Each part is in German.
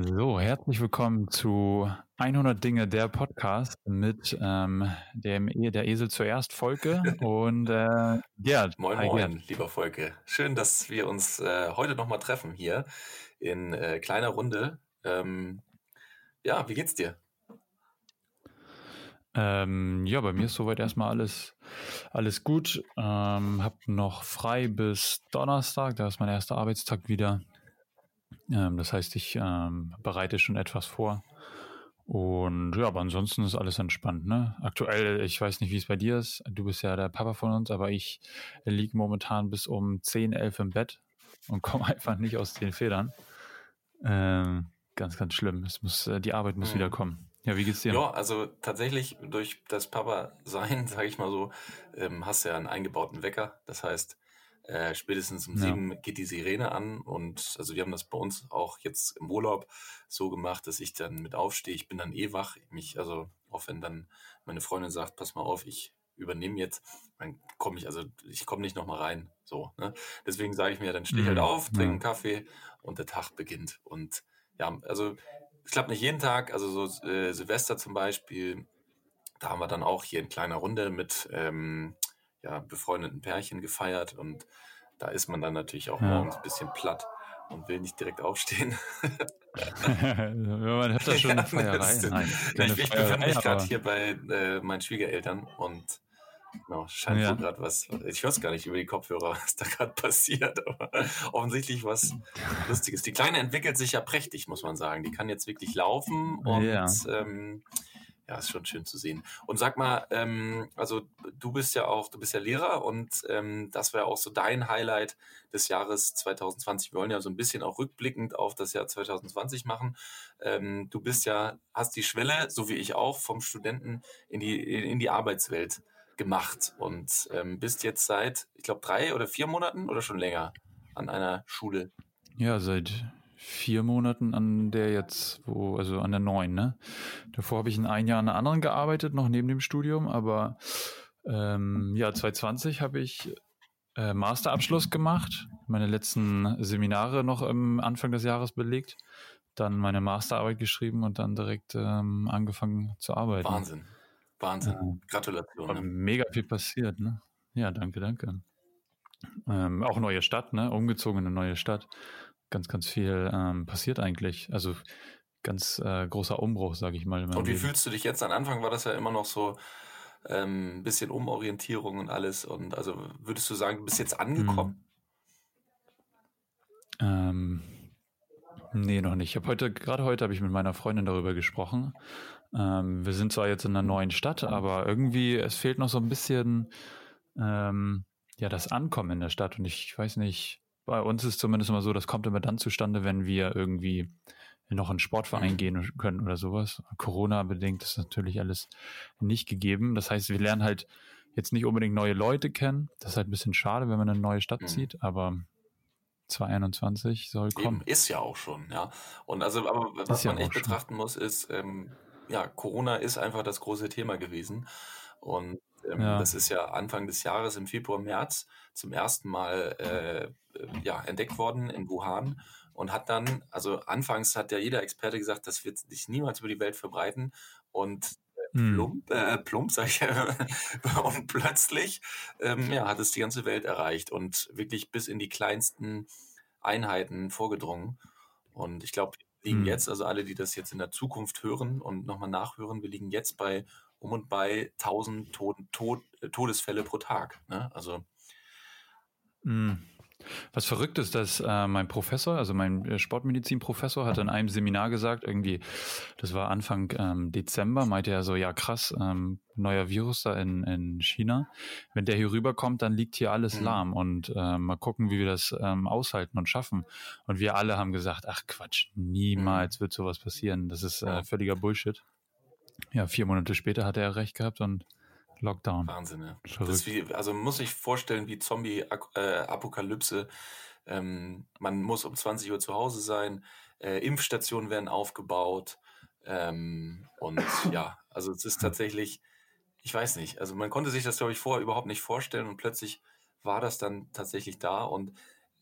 So, herzlich willkommen zu 100 Dinge, der Podcast mit ähm, dem e der Esel zuerst, Volke und äh, Gerd. Moin, Hi, moin, Gerd. lieber Volke. Schön, dass wir uns äh, heute nochmal treffen hier in äh, kleiner Runde. Ähm, ja, wie geht's dir? Ähm, ja, bei mir ist soweit erstmal alles, alles gut. Ähm, hab noch frei bis Donnerstag, da ist mein erster Arbeitstag wieder. Ähm, das heißt, ich ähm, bereite schon etwas vor. Und ja, aber ansonsten ist alles entspannt, ne? Aktuell, ich weiß nicht, wie es bei dir ist. Du bist ja der Papa von uns, aber ich liege momentan bis um 10, 11 im Bett und komme einfach nicht aus den Federn. Ähm, ganz, ganz schlimm. Es muss, äh, die Arbeit muss mhm. wieder kommen. Ja, wie geht's dir? Ja, also tatsächlich durch das Papa-Sein, sage ich mal so, ähm, hast du ja einen eingebauten Wecker. Das heißt, äh, spätestens um ja. sieben geht die Sirene an und also wir haben das bei uns auch jetzt im Urlaub so gemacht, dass ich dann mit aufstehe. Ich bin dann eh wach. Mich, also auch wenn dann meine Freundin sagt, pass mal auf, ich übernehme jetzt, dann komme ich, also ich komme nicht nochmal rein. So, ne? Deswegen sage ich mir, dann stehe ich halt mhm. auf, trinke einen Kaffee und der Tag beginnt. Und ja, also es klappt nicht jeden Tag, also so äh, Silvester zum Beispiel, da haben wir dann auch hier in kleiner Runde mit ähm, ja, befreundeten Pärchen gefeiert und da ist man dann natürlich auch ja. morgens ein bisschen platt und will nicht direkt aufstehen. man hört da schon eine Feierei. Nein, ich, ich befinde mich gerade hier bei äh, meinen Schwiegereltern und genau, scheint ja. so gerade was. Ich weiß gar nicht über die Kopfhörer, was da gerade passiert, aber offensichtlich was Lustiges. Die Kleine entwickelt sich ja prächtig, muss man sagen. Die kann jetzt wirklich laufen und ja. ähm, ja, ist schon schön zu sehen. Und sag mal, ähm, also du bist ja auch, du bist ja Lehrer und ähm, das wäre auch so dein Highlight des Jahres 2020. Wir wollen ja so ein bisschen auch rückblickend auf das Jahr 2020 machen. Ähm, du bist ja, hast die Schwelle, so wie ich auch, vom Studenten in die, in die Arbeitswelt gemacht und ähm, bist jetzt seit, ich glaube, drei oder vier Monaten oder schon länger an einer Schule. Ja, seit vier Monaten an der jetzt, wo, also an der neuen, ne? Davor habe ich in ein Jahr an einer anderen gearbeitet, noch neben dem Studium, aber ähm, ja, 2020 habe ich äh, Masterabschluss gemacht, meine letzten Seminare noch am Anfang des Jahres belegt, dann meine Masterarbeit geschrieben und dann direkt ähm, angefangen zu arbeiten. Wahnsinn. Wahnsinn. Ja. Gratulation. Ne? Mega viel passiert, ne? Ja, danke, danke. Ähm, auch neue Stadt, ne? Umgezogen in eine neue Stadt ganz, ganz viel ähm, passiert eigentlich. Also ganz äh, großer Umbruch, sage ich mal. Und wie Leben. fühlst du dich jetzt? Am Anfang war das ja immer noch so ein ähm, bisschen Umorientierung und alles. Und also würdest du sagen, du bist jetzt angekommen? Hm. Ähm, nee, noch nicht. Ich habe heute, gerade heute habe ich mit meiner Freundin darüber gesprochen. Ähm, wir sind zwar jetzt in einer neuen Stadt, aber irgendwie, es fehlt noch so ein bisschen ähm, ja, das Ankommen in der Stadt. Und ich weiß nicht, bei uns ist zumindest immer so, das kommt immer dann zustande, wenn wir irgendwie noch in Sportverein gehen können oder sowas. Corona-bedingt ist natürlich alles nicht gegeben. Das heißt, wir lernen halt jetzt nicht unbedingt neue Leute kennen. Das ist halt ein bisschen schade, wenn man eine neue Stadt mhm. zieht, aber 2021 soll kommen. Eben, ist ja auch schon, ja. Und also, aber was ja man echt betrachten muss, ist, ähm, ja, Corona ist einfach das große Thema gewesen. Und ähm, ja. das ist ja Anfang des Jahres, im Februar, März, zum ersten Mal äh, ja, entdeckt worden in Wuhan und hat dann, also anfangs hat ja jeder Experte gesagt, das wird sich niemals über die Welt verbreiten und äh, hm. plump, äh, plump sag ich, und plötzlich ähm, ja, hat es die ganze Welt erreicht und wirklich bis in die kleinsten Einheiten vorgedrungen. Und ich glaube, wir liegen hm. jetzt, also alle, die das jetzt in der Zukunft hören und nochmal nachhören, wir liegen jetzt bei um und bei 1000 Tod, Tod, Todesfälle pro Tag. Ne? Also. Hm. Was verrückt ist, dass äh, mein Professor, also mein äh, Sportmedizin-Professor, hat in einem Seminar gesagt, irgendwie, das war Anfang ähm, Dezember, meinte er so, ja krass, ähm, neuer Virus da in, in China. Wenn der hier rüberkommt, dann liegt hier alles mhm. lahm und äh, mal gucken, wie wir das ähm, aushalten und schaffen. Und wir alle haben gesagt, ach Quatsch, niemals mhm. wird sowas passieren. Das ist äh, völliger Bullshit. Ja, vier Monate später hat er recht gehabt und Lockdown. Wahnsinn, ja. Wie, also muss ich vorstellen, wie Zombie-Apokalypse. Ähm, man muss um 20 Uhr zu Hause sein, äh, Impfstationen werden aufgebaut. Ähm, und ja, also es ist tatsächlich, ich weiß nicht, also man konnte sich das, glaube ich, vorher überhaupt nicht vorstellen und plötzlich war das dann tatsächlich da. Und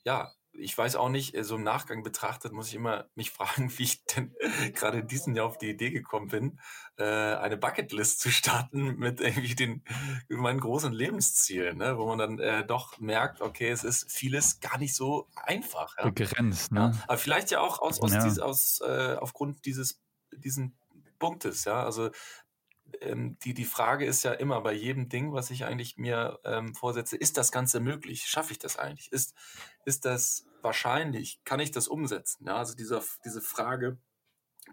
ja, ich weiß auch nicht, äh, so im Nachgang betrachtet, muss ich immer mich fragen, wie ich denn gerade in diesem Jahr auf die Idee gekommen bin, äh, eine Bucketlist zu starten mit irgendwie den meinen großen Lebenszielen, ne? wo man dann äh, doch merkt, okay, es ist vieles gar nicht so einfach. Ja? Begrenzt, ne? Ja, aber vielleicht ja auch aus, aus, ja. Dies, aus äh, aufgrund dieses diesen Punktes, ja. Also ähm, die, die Frage ist ja immer bei jedem Ding, was ich eigentlich mir ähm, vorsetze, ist das Ganze möglich? Schaffe ich das eigentlich? Ist, ist das wahrscheinlich? Kann ich das umsetzen? Ja, also dieser, diese Frage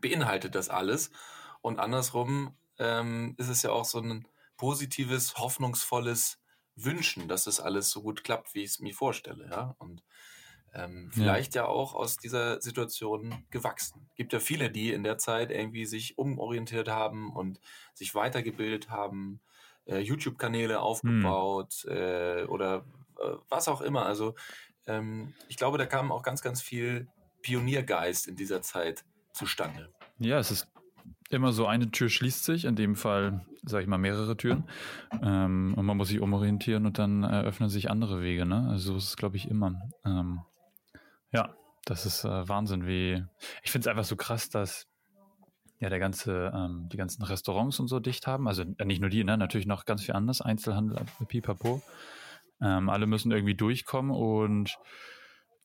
beinhaltet das alles. Und andersrum ähm, ist es ja auch so ein positives, hoffnungsvolles Wünschen, dass das alles so gut klappt, wie ich es mir vorstelle. Ja, und ähm, vielleicht ja. ja. auch aus dieser Situation gewachsen. Gibt ja viele, die in der Zeit irgendwie sich umorientiert haben und sich weitergebildet haben, äh, YouTube-Kanäle aufgebaut hm. äh, oder äh, was auch immer. Also ähm, ich glaube, da kam auch ganz, ganz viel Pioniergeist in dieser Zeit zustande. Ja, es ist immer so, eine Tür schließt sich, in dem Fall, sage ich mal, mehrere Türen. Ähm, und man muss sich umorientieren und dann eröffnen sich andere Wege. Ne? Also so ist es, glaube ich, immer. Ähm, ja, das ist äh, Wahnsinn, wie. Ich finde es einfach so krass, dass ja der ganze, ähm, die ganzen Restaurants und so dicht haben. Also äh, nicht nur die, ne? Natürlich noch ganz viel anders, Einzelhandel, pipapo. Ähm, alle müssen irgendwie durchkommen und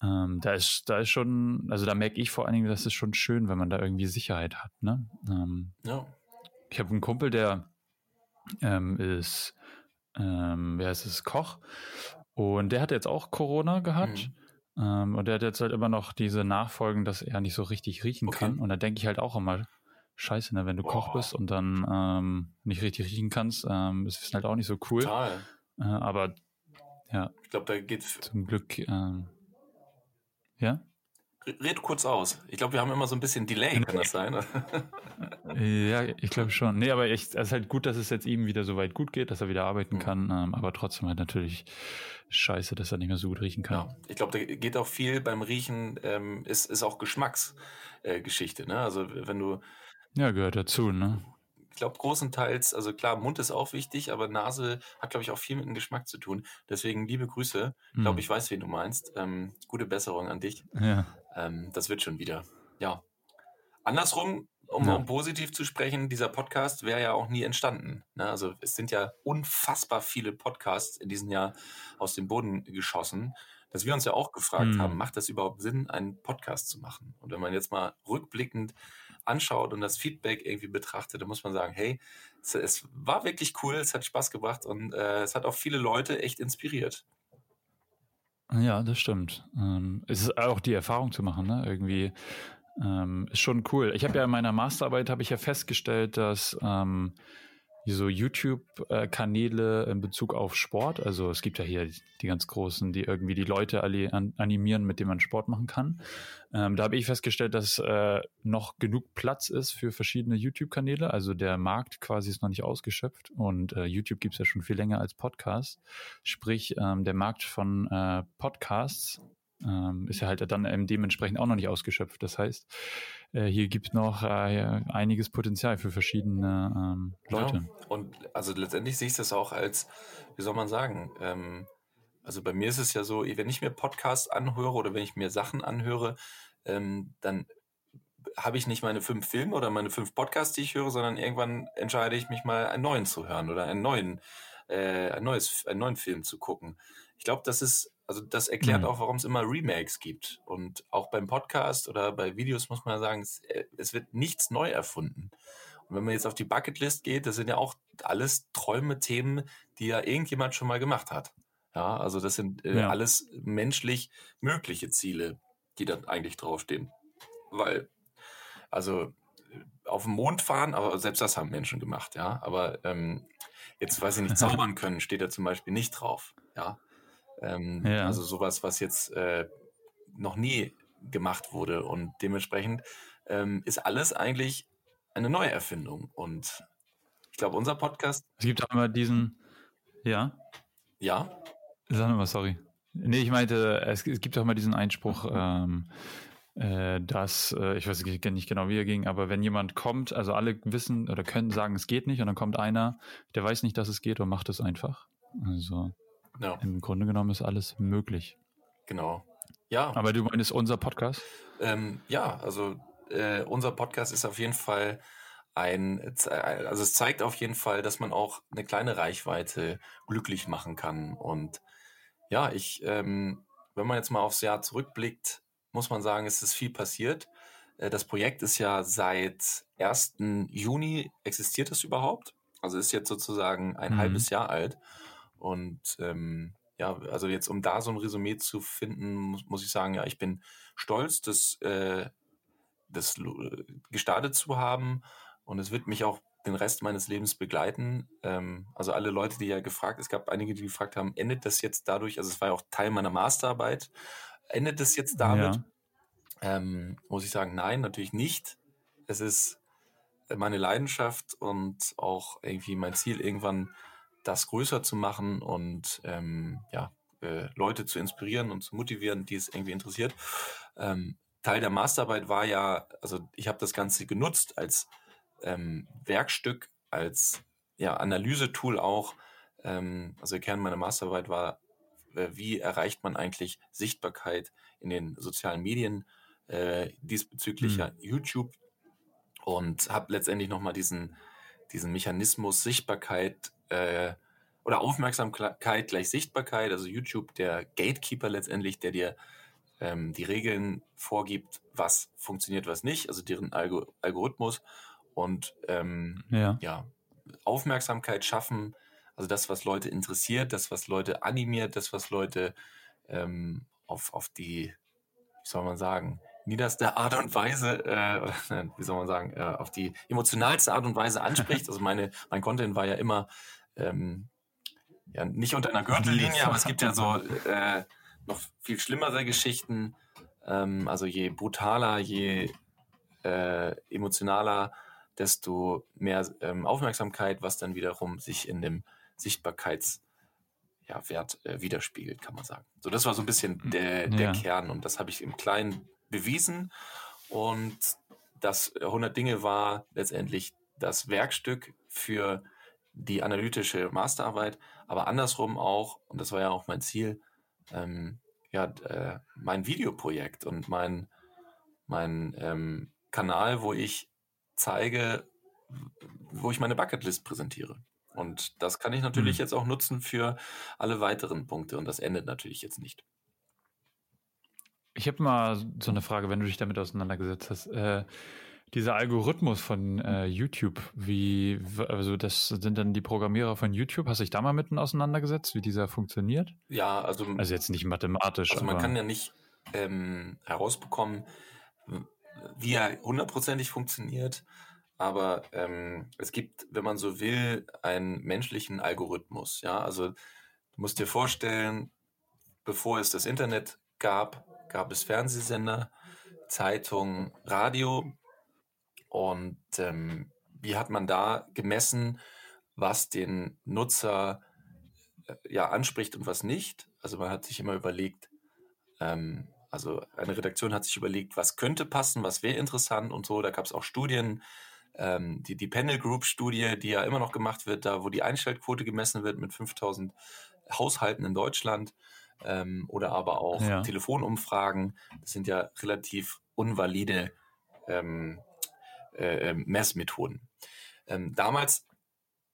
ähm, da ist, da ist schon, also da merke ich vor allen Dingen, das ist schon schön, wenn man da irgendwie Sicherheit hat. Ne? Ähm, ja. Ich habe einen Kumpel, der ähm, ist, ähm, wer ist es, Koch. Und der hat jetzt auch Corona gehabt. Mhm. Ähm, und der hat jetzt halt immer noch diese Nachfolgen, dass er nicht so richtig riechen okay. kann. Und da denke ich halt auch immer, scheiße, ne, wenn du Boah. Koch bist und dann ähm, nicht richtig riechen kannst, ähm, ist halt auch nicht so cool. Total. Äh, aber ja. Ich glaube, da geht's. Zum Glück. Ähm, ja? Red kurz aus. Ich glaube, wir haben immer so ein bisschen Delay, kann das sein? ja, ich glaube schon. Nee, aber es ist halt gut, dass es jetzt ihm wieder so weit gut geht, dass er wieder arbeiten mhm. kann. Ähm, aber trotzdem halt natürlich scheiße, dass er nicht mehr so gut riechen kann. Ja, ich glaube, da geht auch viel beim Riechen, ähm, ist, ist auch Geschmacksgeschichte. Äh, ne? Also wenn du. Ja, gehört dazu, ne? Ich glaube, großenteils, also klar, Mund ist auch wichtig, aber Nase hat, glaube ich, auch viel mit dem Geschmack zu tun. Deswegen liebe Grüße. Ich glaube, hm. ich weiß, wen du meinst. Ähm, gute Besserung an dich. Ja. Ähm, das wird schon wieder. Ja. Andersrum, um, ja. um positiv zu sprechen, dieser Podcast wäre ja auch nie entstanden. Ne? Also es sind ja unfassbar viele Podcasts in diesem Jahr aus dem Boden geschossen, dass wir uns ja auch gefragt mhm. haben, macht das überhaupt Sinn, einen Podcast zu machen? Und wenn man jetzt mal rückblickend anschaut und das Feedback irgendwie betrachtet, dann muss man sagen, hey, es, es war wirklich cool, es hat Spaß gebracht und äh, es hat auch viele Leute echt inspiriert. Ja, das stimmt. Ähm, es ist auch die Erfahrung zu machen, ne? Irgendwie ähm, ist schon cool. Ich habe ja in meiner Masterarbeit habe ich ja festgestellt, dass ähm, so YouTube-Kanäle in Bezug auf Sport. Also es gibt ja hier die ganz großen, die irgendwie die Leute animieren, mit denen man Sport machen kann. Ähm, da habe ich festgestellt, dass äh, noch genug Platz ist für verschiedene YouTube-Kanäle. Also der Markt quasi ist noch nicht ausgeschöpft und äh, YouTube gibt es ja schon viel länger als Podcast. Sprich, ähm, der Markt von äh, Podcasts ähm, ist ja halt dann dementsprechend auch noch nicht ausgeschöpft. Das heißt, äh, hier gibt noch äh, einiges Potenzial für verschiedene ähm, Leute. Ja. Und also letztendlich sehe ich das auch als, wie soll man sagen, ähm, also bei mir ist es ja so, wenn ich mir Podcasts anhöre oder wenn ich mir Sachen anhöre, ähm, dann habe ich nicht meine fünf Filme oder meine fünf Podcasts, die ich höre, sondern irgendwann entscheide ich mich mal einen neuen zu hören oder einen neuen, äh, ein neues, einen neuen Film zu gucken. Ich glaube, das ist also das erklärt mhm. auch, warum es immer Remakes gibt. Und auch beim Podcast oder bei Videos muss man sagen, es, äh, es, wird nichts neu erfunden. Und wenn man jetzt auf die Bucketlist geht, das sind ja auch alles Träume, Themen, die ja irgendjemand schon mal gemacht hat. Ja, also das sind äh, ja. alles menschlich mögliche Ziele, die dann eigentlich draufstehen. Weil, also auf dem Mond fahren, aber selbst das haben Menschen gemacht, ja. Aber ähm, jetzt, weiß ich nicht, zaubern können, steht da zum Beispiel nicht drauf, ja. Ähm, ja. Also sowas, was jetzt äh, noch nie gemacht wurde. Und dementsprechend ähm, ist alles eigentlich eine Neuerfindung. Und ich glaube, unser Podcast. Es gibt auch immer diesen. Ja. Ja. Sag mal, sorry. Nee, ich meinte, es, es gibt auch immer diesen Einspruch, ähm, äh, dass, äh, ich weiß nicht genau, wie er ging, aber wenn jemand kommt, also alle wissen oder können sagen, es geht nicht, und dann kommt einer, der weiß nicht, dass es geht und macht es einfach. Also ja. Im Grunde genommen ist alles möglich. Genau. Ja. Aber du meinst unser Podcast? Ähm, ja, also äh, unser Podcast ist auf jeden Fall ein, also es zeigt auf jeden Fall, dass man auch eine kleine Reichweite glücklich machen kann. Und ja, ich, ähm, wenn man jetzt mal aufs Jahr zurückblickt, muss man sagen, es ist viel passiert. Äh, das Projekt ist ja seit 1. Juni existiert es überhaupt. Also ist jetzt sozusagen ein mhm. halbes Jahr alt. Und ähm, ja, also jetzt, um da so ein Resümee zu finden, muss, muss ich sagen, ja, ich bin stolz, das, äh, das gestartet zu haben und es wird mich auch den Rest meines Lebens begleiten. Ähm, also alle Leute, die ja gefragt, es gab einige, die gefragt haben, endet das jetzt dadurch, also es war ja auch Teil meiner Masterarbeit, endet das jetzt damit? Ja. Ähm, muss ich sagen, nein, natürlich nicht. Es ist meine Leidenschaft und auch irgendwie mein Ziel, irgendwann das größer zu machen und ähm, ja, äh, Leute zu inspirieren und zu motivieren, die es irgendwie interessiert. Ähm, Teil der Masterarbeit war ja, also ich habe das Ganze genutzt als ähm, Werkstück, als ja, Analysetool auch. Ähm, also der Kern meiner Masterarbeit war, äh, wie erreicht man eigentlich Sichtbarkeit in den sozialen Medien, äh, diesbezüglich mhm. ja YouTube und habe letztendlich nochmal diesen, diesen Mechanismus Sichtbarkeit äh, oder Aufmerksamkeit gleich Sichtbarkeit, also YouTube, der Gatekeeper letztendlich, der dir ähm, die Regeln vorgibt, was funktioniert, was nicht, also deren Algo Algorithmus und ähm, ja. ja. Aufmerksamkeit schaffen, also das, was Leute interessiert, das, was Leute animiert, das, was Leute ähm, auf, auf die, wie soll man sagen, niederste Art und Weise, äh, wie soll man sagen, äh, auf die emotionalste Art und Weise anspricht. Also meine, mein Content war ja immer ähm, ja, nicht unter einer Gürtellinie, aber es gibt ja so äh, noch viel schlimmere Geschichten. Ähm, also je brutaler, je äh, emotionaler, desto mehr ähm, Aufmerksamkeit, was dann wiederum sich in dem Sichtbarkeitswert ja, äh, widerspiegelt, kann man sagen. So, das war so ein bisschen der, der ja. Kern und das habe ich im Kleinen bewiesen. Und das 100 Dinge war letztendlich das Werkstück für die analytische Masterarbeit, aber andersrum auch, und das war ja auch mein Ziel, ähm, ja, äh, mein Videoprojekt und mein, mein ähm, Kanal, wo ich zeige, wo ich meine Bucketlist präsentiere. Und das kann ich natürlich mhm. jetzt auch nutzen für alle weiteren Punkte und das endet natürlich jetzt nicht. Ich habe mal so eine Frage, wenn du dich damit auseinandergesetzt hast. Äh, dieser Algorithmus von äh, YouTube, wie, also das sind dann die Programmierer von YouTube, hast du dich da mal mitten auseinandergesetzt, wie dieser funktioniert? Ja, also. Also jetzt nicht mathematisch. Also man kann ja nicht ähm, herausbekommen, wie er hundertprozentig funktioniert, aber ähm, es gibt, wenn man so will, einen menschlichen Algorithmus. Ja, also du musst dir vorstellen, bevor es das Internet gab, gab es Fernsehsender, Zeitung, Radio. Und ähm, wie hat man da gemessen, was den Nutzer äh, ja anspricht und was nicht? Also man hat sich immer überlegt, ähm, also eine Redaktion hat sich überlegt, was könnte passen, was wäre interessant und so. Da gab es auch Studien, ähm, die, die Panel Group Studie, die ja immer noch gemacht wird, da wo die Einschaltquote gemessen wird mit 5000 Haushalten in Deutschland ähm, oder aber auch ja. Telefonumfragen. Das sind ja relativ unvalide ähm, äh, ähm, Messmethoden. Ähm, damals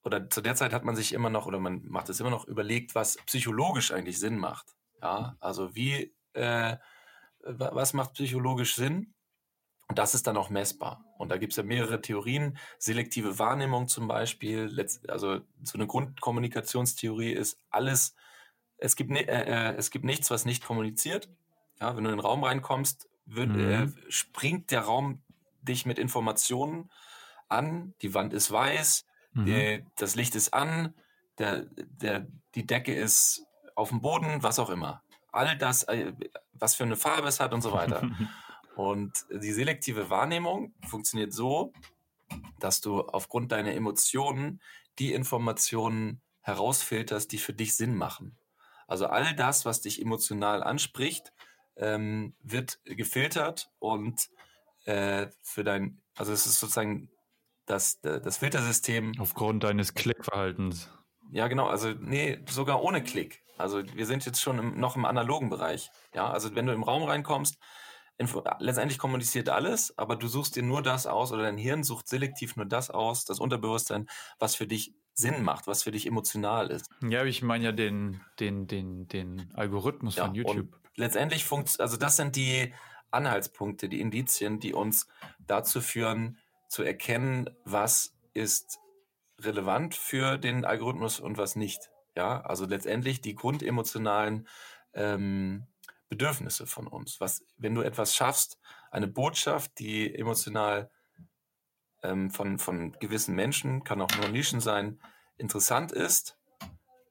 oder zu der Zeit hat man sich immer noch oder man macht es immer noch überlegt, was psychologisch eigentlich Sinn macht. Ja, also wie, äh, was macht psychologisch Sinn? Und das ist dann auch messbar. Und da gibt es ja mehrere Theorien. Selektive Wahrnehmung zum Beispiel. Also so eine Grundkommunikationstheorie ist alles es gibt, äh, äh, es gibt nichts, was nicht kommuniziert. Ja, wenn du in den Raum reinkommst, wird, mhm. äh, springt der Raum dich mit Informationen an. Die Wand ist weiß, mhm. die, das Licht ist an, der, der, die Decke ist auf dem Boden, was auch immer. All das, äh, was für eine Farbe es hat und so weiter. und die selektive Wahrnehmung funktioniert so, dass du aufgrund deiner Emotionen die Informationen herausfilterst, die für dich Sinn machen. Also all das, was dich emotional anspricht, ähm, wird gefiltert und äh, für dein, also es ist sozusagen das, das Filtersystem. Aufgrund deines Klickverhaltens. Ja, genau. Also, nee, sogar ohne Klick. Also, wir sind jetzt schon im, noch im analogen Bereich. Ja, also, wenn du im Raum reinkommst, Info letztendlich kommuniziert alles, aber du suchst dir nur das aus oder dein Hirn sucht selektiv nur das aus, das Unterbewusstsein, was für dich Sinn macht, was für dich emotional ist. Ja, ich meine ja den, den, den, den Algorithmus ja, von YouTube. letztendlich funktioniert, also das sind die Anhaltspunkte, die Indizien, die uns dazu führen, zu erkennen, was ist relevant für den Algorithmus und was nicht. Ja, also letztendlich die grundemotionalen ähm, Bedürfnisse von uns. Was, wenn du etwas schaffst, eine Botschaft, die emotional ähm, von, von gewissen Menschen, kann auch nur Nischen sein, interessant ist,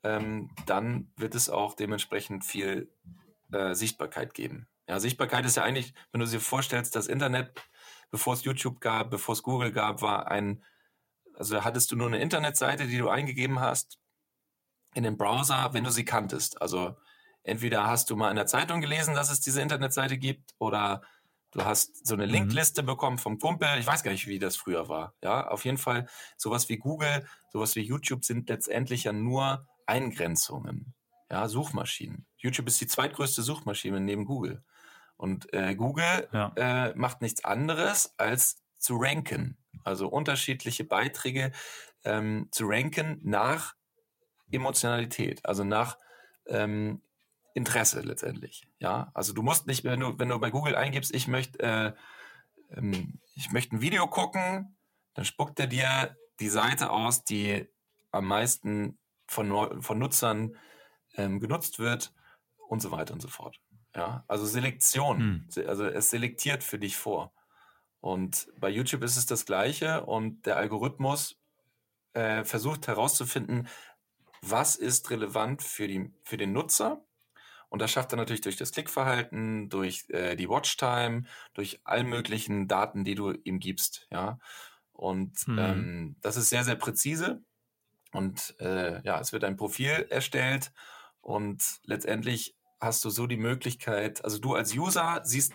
ähm, dann wird es auch dementsprechend viel äh, Sichtbarkeit geben. Ja, Sichtbarkeit ist ja eigentlich, wenn du dir vorstellst, das Internet, bevor es YouTube gab, bevor es Google gab, war ein, also hattest du nur eine Internetseite, die du eingegeben hast in den Browser, wenn du sie kanntest. Also entweder hast du mal in der Zeitung gelesen, dass es diese Internetseite gibt, oder du hast so eine mhm. Linkliste mhm. bekommen vom Kumpel. Ich weiß gar nicht, wie das früher war. Ja, auf jeden Fall sowas wie Google, sowas wie YouTube sind letztendlich ja nur Eingrenzungen. Ja, Suchmaschinen. YouTube ist die zweitgrößte Suchmaschine neben Google. Und äh, Google ja. äh, macht nichts anderes als zu ranken. Also unterschiedliche Beiträge ähm, zu ranken nach Emotionalität, also nach ähm, Interesse letztendlich. Ja, also du musst nicht, wenn du, wenn du bei Google eingibst, ich möchte, äh, ähm, ich möchte ein Video gucken, dann spuckt er dir die Seite aus, die am meisten von, von Nutzern ähm, genutzt wird und so weiter und so fort. Ja, also Selektion, hm. also es selektiert für dich vor. Und bei YouTube ist es das Gleiche und der Algorithmus äh, versucht herauszufinden, was ist relevant für, die, für den Nutzer und das schafft er natürlich durch das Klickverhalten, durch äh, die Watchtime, durch all möglichen Daten, die du ihm gibst, ja. Und mhm. ähm, das ist sehr, sehr präzise. Und äh, ja, es wird ein Profil erstellt und letztendlich hast du so die Möglichkeit, also du als User siehst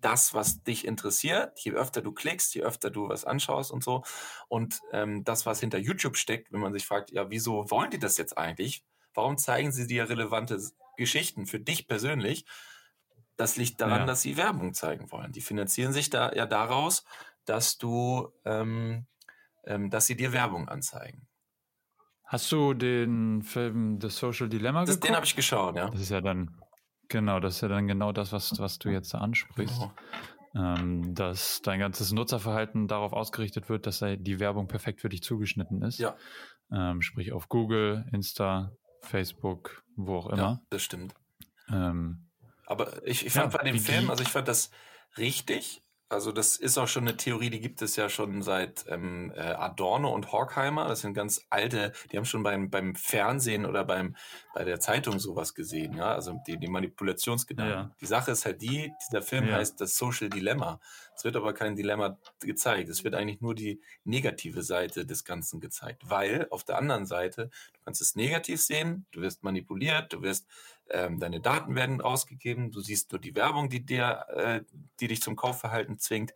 das, was dich interessiert. Je öfter du klickst, je öfter du was anschaust und so. Und ähm, das, was hinter YouTube steckt, wenn man sich fragt, ja, wieso wollen die das jetzt eigentlich? Warum zeigen sie dir relevante Geschichten für dich persönlich, das liegt daran, ja. dass sie Werbung zeigen wollen. Die finanzieren sich da ja daraus, dass du, ähm, ähm, dass sie dir Werbung anzeigen. Hast du den Film The Social Dilemma das, Den habe ich geschaut, ja. Das ist ja dann genau, das ist ja dann genau das, was, was du jetzt ansprichst. Genau. Ähm, dass dein ganzes Nutzerverhalten darauf ausgerichtet wird, dass die Werbung perfekt für dich zugeschnitten ist. Ja. Ähm, sprich auf Google, Insta, Facebook, wo auch immer. Ja, das stimmt. Ähm, Aber ich, ich fand ja, bei dem Film, also ich fand das richtig. Also das ist auch schon eine Theorie, die gibt es ja schon seit ähm, äh, Adorno und Horkheimer. Das sind ganz alte, die haben schon beim, beim Fernsehen oder beim, bei der Zeitung sowas gesehen. Ja, also die, die Manipulationsgedanken. Ja. Die Sache ist halt die, dieser Film ja. heißt das Social Dilemma. Es wird aber kein Dilemma gezeigt. Es wird eigentlich nur die negative Seite des Ganzen gezeigt. Weil auf der anderen Seite, du kannst es negativ sehen, du wirst manipuliert, du wirst ähm, deine Daten werden ausgegeben, du siehst nur die Werbung, die dir, äh, die dich zum Kaufverhalten zwingt.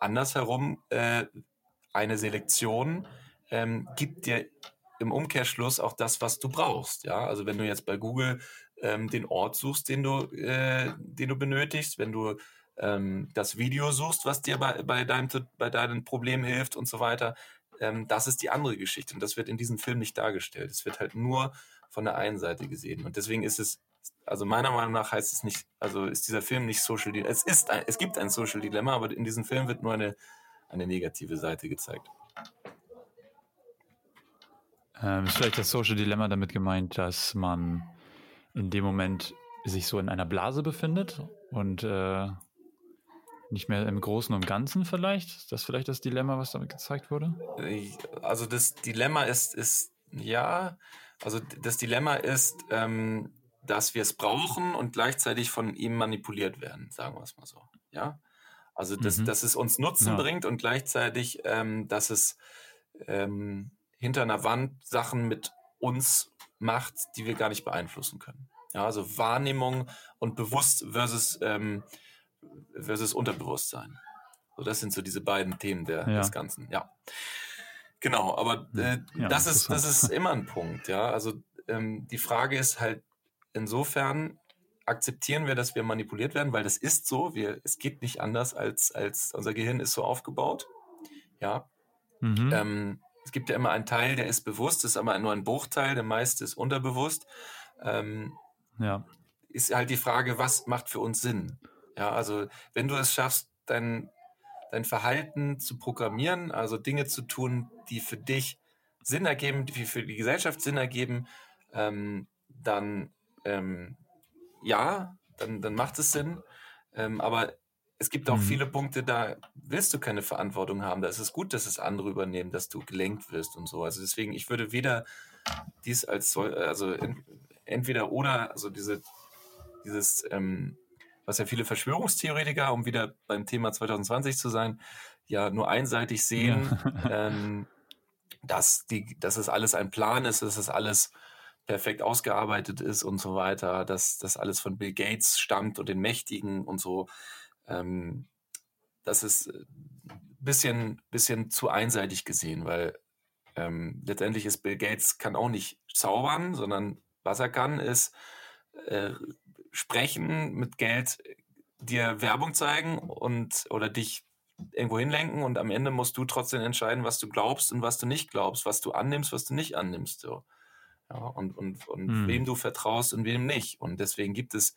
Andersherum, äh, eine Selektion ähm, gibt dir im Umkehrschluss auch das, was du brauchst. Ja, also wenn du jetzt bei Google ähm, den Ort suchst, den du, äh, den du benötigst, wenn du ähm, das Video suchst, was dir bei, bei, deinem, bei deinem Problem hilft und so weiter, ähm, das ist die andere Geschichte. Und das wird in diesem Film nicht dargestellt. Es wird halt nur von der einen Seite gesehen. Und deswegen ist es also meiner Meinung nach heißt es nicht, also ist dieser Film nicht Social Dilemma. Es ist ein, es gibt ein Social Dilemma, aber in diesem Film wird nur eine, eine negative Seite gezeigt. Ähm, ist vielleicht das Social Dilemma damit gemeint, dass man in dem Moment sich so in einer Blase befindet und äh, nicht mehr im Großen und Ganzen vielleicht? Ist das vielleicht das Dilemma, was damit gezeigt wurde? Also das Dilemma ist, ist ja, also das Dilemma ist, ähm, dass wir es brauchen und gleichzeitig von ihm manipuliert werden, sagen wir es mal so. Ja. Also, dass, mhm. dass es uns Nutzen ja. bringt und gleichzeitig, ähm, dass es ähm, hinter einer Wand Sachen mit uns macht, die wir gar nicht beeinflussen können. Ja, also Wahrnehmung und Bewusst versus, ähm, versus Unterbewusstsein. So, das sind so diese beiden Themen der, ja. des Ganzen. Ja. Genau, aber äh, ja, das, ist, das ist immer ein Punkt, ja. Also ähm, die Frage ist halt insofern, akzeptieren wir, dass wir manipuliert werden, weil das ist so, wir, es geht nicht anders, als, als unser Gehirn ist so aufgebaut. Ja. Mhm. Ähm, es gibt ja immer einen Teil, der ist bewusst, ist aber nur ein Bruchteil, der meiste ist unterbewusst. Ähm, ja. Ist halt die Frage, was macht für uns Sinn? Ja, also wenn du es schaffst, dein, dein Verhalten zu programmieren, also Dinge zu tun, die für dich Sinn ergeben, die für die Gesellschaft Sinn ergeben, ähm, dann ähm, ja, dann, dann macht es Sinn. Ähm, aber es gibt auch mhm. viele Punkte, da willst du keine Verantwortung haben. Da ist es gut, dass es andere übernehmen, dass du gelenkt wirst und so. Also deswegen, ich würde weder dies als so, also entweder oder, also diese, dieses, ähm, was ja viele Verschwörungstheoretiker, um wieder beim Thema 2020 zu sein, ja nur einseitig sehen, ja. ähm, dass, die, dass es alles ein Plan ist, dass es alles perfekt ausgearbeitet ist und so weiter, dass das alles von Bill Gates stammt und den Mächtigen und so. Ähm, das ist ein äh, bisschen, bisschen zu einseitig gesehen, weil ähm, letztendlich ist Bill Gates kann auch nicht zaubern, sondern was er kann, ist äh, sprechen mit Geld, dir Werbung zeigen und oder dich irgendwo hinlenken und am Ende musst du trotzdem entscheiden, was du glaubst und was du nicht glaubst, was du annimmst, was du nicht annimmst. So. Ja, und und, und hm. wem du vertraust und wem nicht. Und deswegen gibt es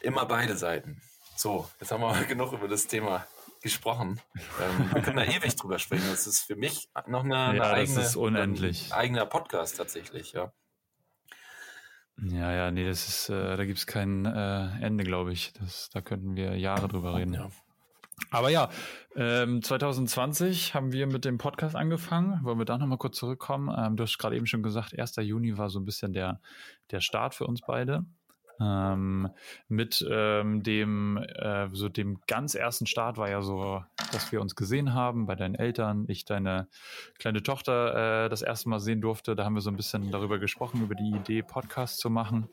immer beide Seiten. So, jetzt haben wir genug über das Thema gesprochen. Ähm, wir können da ewig drüber sprechen. Das ist für mich noch eine, eine ja, eigene. Ein eigener Podcast tatsächlich, ja. Ja, ja, nee, das ist, äh, da gibt es kein äh, Ende, glaube ich. Das, da könnten wir Jahre drüber reden. Ja. Aber ja, ähm, 2020 haben wir mit dem Podcast angefangen. Wollen wir da nochmal kurz zurückkommen? Ähm, du hast gerade eben schon gesagt, 1. Juni war so ein bisschen der, der Start für uns beide. Ähm, mit ähm, dem, äh, so dem ganz ersten Start war ja so, dass wir uns gesehen haben bei deinen Eltern, ich deine kleine Tochter äh, das erste Mal sehen durfte. Da haben wir so ein bisschen darüber gesprochen, über die Idee, Podcast zu machen,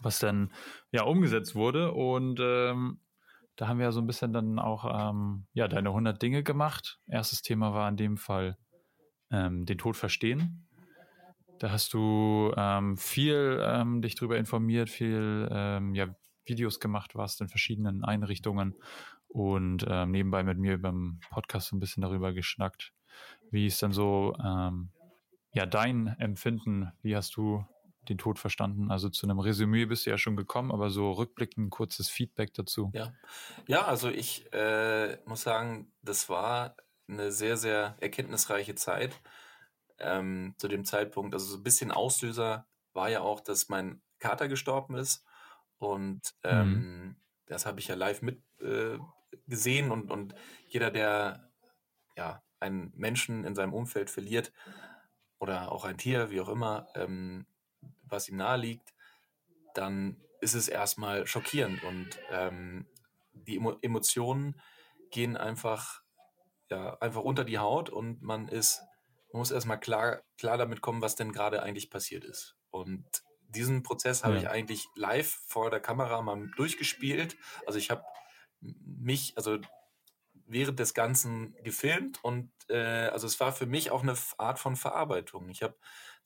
was dann ja umgesetzt wurde. Und ähm, da haben wir ja so ein bisschen dann auch ähm, ja deine 100 Dinge gemacht. Erstes Thema war in dem Fall ähm, den Tod verstehen. Da hast du ähm, viel ähm, dich darüber informiert, viel ähm, ja, Videos gemacht, warst in verschiedenen Einrichtungen und ähm, nebenbei mit mir beim Podcast so ein bisschen darüber geschnackt. Wie ist dann so ähm, ja dein Empfinden? Wie hast du den Tod verstanden? Also zu einem Resümee bist du ja schon gekommen, aber so rückblickend ein kurzes Feedback dazu. Ja, ja also ich äh, muss sagen, das war eine sehr, sehr erkenntnisreiche Zeit ähm, zu dem Zeitpunkt. Also so ein bisschen Auslöser war ja auch, dass mein Kater gestorben ist und ähm, mhm. das habe ich ja live mit äh, gesehen und, und jeder, der ja einen Menschen in seinem Umfeld verliert oder auch ein Tier, wie auch immer, ähm, was ihm nahe liegt, dann ist es erstmal schockierend und ähm, die Emo Emotionen gehen einfach, ja, einfach unter die Haut und man ist, man muss erstmal klar, klar damit kommen, was denn gerade eigentlich passiert ist. Und diesen Prozess habe ja. ich eigentlich live vor der Kamera mal durchgespielt. Also ich habe mich, also während des Ganzen gefilmt und äh, also es war für mich auch eine Art von Verarbeitung. Ich habe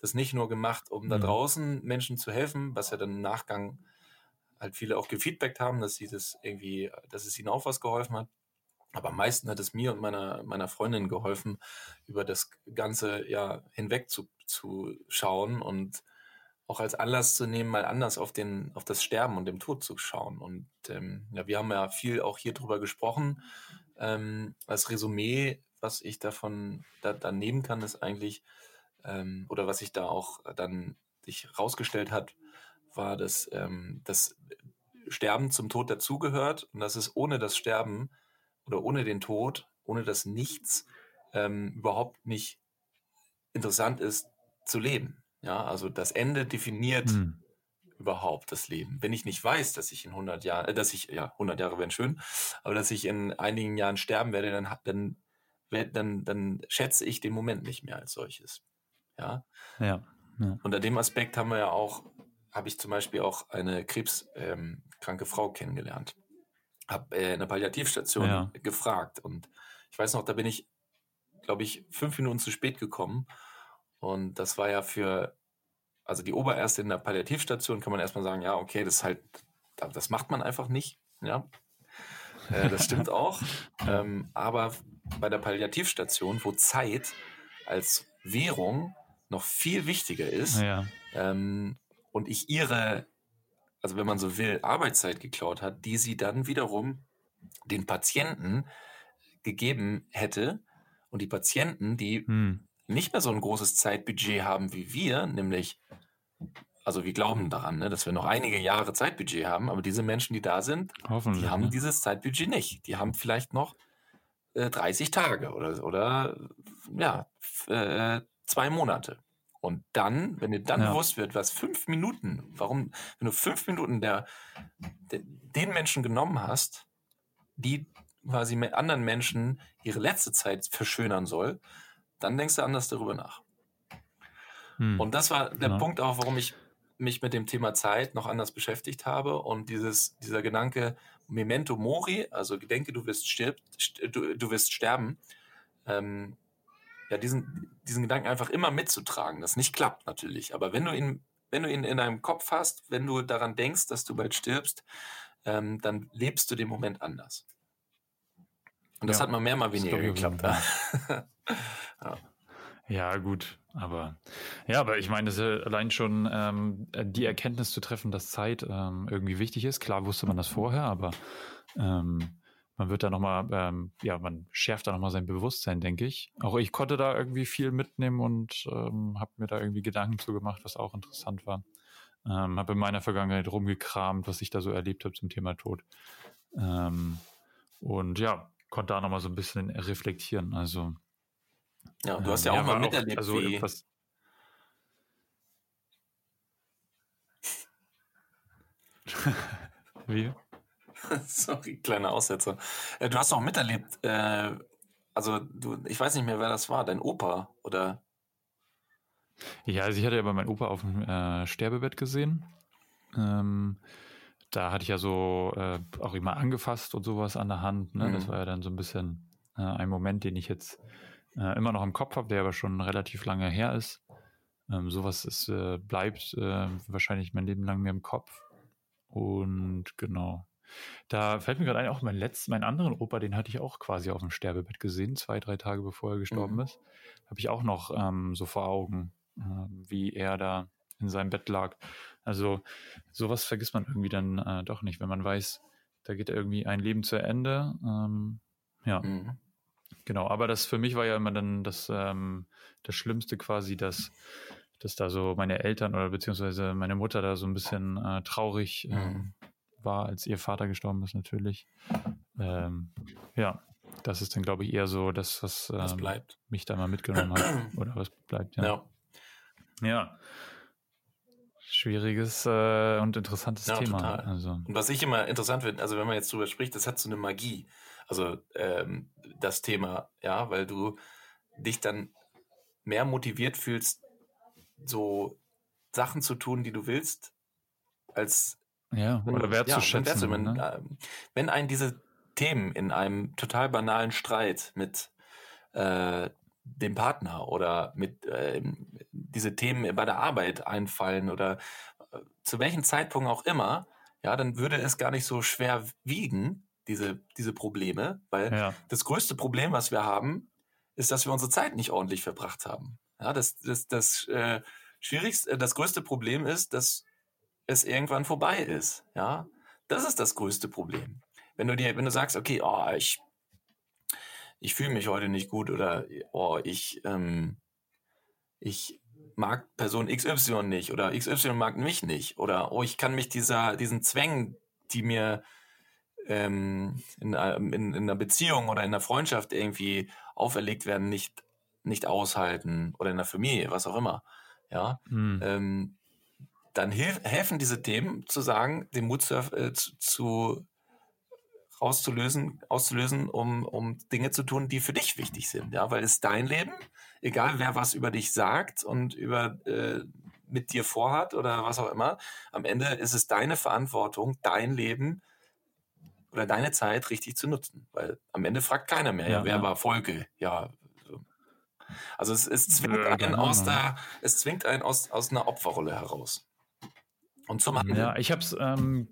das nicht nur gemacht, um mhm. da draußen Menschen zu helfen, was ja dann im Nachgang halt viele auch gefeedbackt haben, dass sie das irgendwie, dass es ihnen auch was geholfen hat. Aber am meisten hat es mir und meiner, meiner Freundin geholfen, über das ganze Jahr hinweg zu, zu schauen und auch als Anlass zu nehmen, mal anders auf den, auf das Sterben und den Tod zu schauen. Und ähm, ja, wir haben ja viel auch hier drüber gesprochen. Ähm, als Resümee, was ich davon da, da nehmen kann, ist eigentlich, ähm, oder was sich da auch dann sich rausgestellt hat, war, dass ähm, das Sterben zum Tod dazugehört und dass es ohne das Sterben oder ohne den Tod, ohne das Nichts ähm, überhaupt nicht interessant ist zu leben. Ja, also das Ende definiert hm. überhaupt das Leben. Wenn ich nicht weiß, dass ich in 100 Jahren, äh, dass ich, ja, 100 Jahre wären schön, aber dass ich in einigen Jahren sterben werde, dann, dann, dann, dann schätze ich den Moment nicht mehr als solches. Ja. Ja. ja. Unter dem Aspekt haben wir ja auch, habe ich zum Beispiel auch eine krebskranke ähm, Frau kennengelernt. Habe äh, in der Palliativstation ja. gefragt und ich weiß noch, da bin ich glaube ich, fünf Minuten zu spät gekommen. Und das war ja für, also die Oberärztin in der Palliativstation, kann man erstmal sagen, ja, okay, das ist halt, das macht man einfach nicht. Ja, äh, das stimmt auch. Ähm, aber bei der Palliativstation, wo Zeit als Währung noch viel wichtiger ist ja. ähm, und ich ihre, also wenn man so will, Arbeitszeit geklaut hat, die sie dann wiederum den Patienten gegeben hätte und die Patienten, die hm. nicht mehr so ein großes Zeitbudget haben wie wir, nämlich also wir glauben daran, ne, dass wir noch einige Jahre Zeitbudget haben, aber diese Menschen, die da sind, die haben ne? dieses Zeitbudget nicht. Die haben vielleicht noch äh, 30 Tage oder, oder ja, äh, zwei Monate. Und dann, wenn dir dann ja. bewusst wird, was fünf Minuten, warum, wenn du fünf Minuten der, der, den Menschen genommen hast, die quasi mit anderen Menschen ihre letzte Zeit verschönern soll, dann denkst du anders darüber nach. Hm. Und das war der ja. Punkt auch, warum ich mich mit dem Thema Zeit noch anders beschäftigt habe und dieses, dieser Gedanke Memento Mori, also Gedenke, du wirst, stirbt, du, du wirst sterben, ähm, ja, diesen, diesen Gedanken einfach immer mitzutragen, das nicht klappt natürlich, aber wenn du ihn, wenn du ihn in deinem Kopf hast, wenn du daran denkst, dass du bald stirbst, ähm, dann lebst du den Moment anders. Und das ja, hat mal mehr, mal weniger geklappt. ja. Ja, gut, aber ja, aber ich meine, ist allein schon ähm, die Erkenntnis zu treffen, dass Zeit ähm, irgendwie wichtig ist. Klar wusste man das vorher, aber ähm, man wird da nochmal, ähm, ja, man schärft da nochmal sein Bewusstsein, denke ich. Auch ich konnte da irgendwie viel mitnehmen und ähm, habe mir da irgendwie Gedanken zu gemacht, was auch interessant war. Ähm, habe in meiner Vergangenheit rumgekramt, was ich da so erlebt habe zum Thema Tod. Ähm, und ja, konnte da nochmal so ein bisschen reflektieren. Also ja, du hast ja, ja auch mal miterlebt, auch, also wie... Etwas wie? Sorry, kleiner Aussetzer. Äh, du hast auch miterlebt, äh, also du, ich weiß nicht mehr, wer das war, dein Opa oder? Ja, also ich hatte ja bei meinem Opa auf dem äh, Sterbebett gesehen. Ähm, da hatte ich ja so äh, auch immer angefasst und sowas an der Hand. Ne? Mhm. Das war ja dann so ein bisschen äh, ein Moment, den ich jetzt äh, immer noch im Kopf habe, der aber schon relativ lange her ist. Ähm, sowas ist, bleibt wahrscheinlich mein Leben lang mir im Kopf. Und genau. Da fällt mir gerade ein, auch mein letzten, meinen anderen Opa, den hatte ich auch quasi auf dem Sterbebett gesehen, zwei, drei Tage bevor er gestorben mhm. ist. Habe ich auch noch ähm, so vor Augen, äh, wie er da in seinem Bett lag. Also sowas vergisst man irgendwie dann äh, doch nicht, wenn man weiß, da geht irgendwie ein Leben zu Ende. Ähm, ja. Mhm. Genau, aber das für mich war ja immer dann das, ähm, das Schlimmste quasi, dass, dass da so meine Eltern oder beziehungsweise meine Mutter da so ein bisschen äh, traurig mhm. War, als ihr Vater gestorben ist natürlich. Ähm, ja, das ist dann, glaube ich, eher so das, was, ähm, bleibt. mich da mal mitgenommen hat. Oder was bleibt, ja. Ja. ja. Schwieriges äh, und interessantes ja, Thema. Total. Also. Und was ich immer interessant finde, also wenn man jetzt drüber spricht, das hat so eine Magie. Also ähm, das Thema, ja, weil du dich dann mehr motiviert fühlst, so Sachen zu tun, die du willst, als ja, oder wertzuschätzen. Ja, wenn, ne? Wenn einen diese Themen in einem total banalen Streit mit äh, dem Partner oder mit äh, diese Themen bei der Arbeit einfallen oder äh, zu welchem Zeitpunkt auch immer, ja, dann würde es gar nicht so schwer wiegen, diese, diese Probleme, weil ja. das größte Problem, was wir haben, ist, dass wir unsere Zeit nicht ordentlich verbracht haben. Ja, das, das, das äh, schwierigste, äh, das größte Problem ist, dass es irgendwann vorbei ist. Ja, das ist das größte Problem. Wenn du dir, wenn du sagst, okay, oh, ich, ich fühle mich heute nicht gut oder oh, ich, ähm, ich mag Person XY nicht oder XY mag mich nicht oder oh, ich kann mich dieser, diesen Zwängen, die mir ähm, in, in, in einer Beziehung oder in einer Freundschaft irgendwie auferlegt werden, nicht, nicht aushalten oder in der Familie, was auch immer, ja, hm. ähm, dann hilf, helfen diese Themen zu sagen, den Mut zu, äh, zu, zu rauszulösen, auszulösen, um, um Dinge zu tun, die für dich wichtig sind, ja, weil es dein Leben, egal wer was über dich sagt und über äh, mit dir vorhat oder was auch immer, am Ende ist es deine Verantwortung, dein Leben oder deine Zeit richtig zu nutzen. Weil am Ende fragt keiner mehr, ja, ja wer ja. war Folge? Ja, Also es, es zwingt einen aus der, es zwingt einen aus, aus einer Opferrolle heraus. Und zum Handeln. Ja, ich habe es ähm,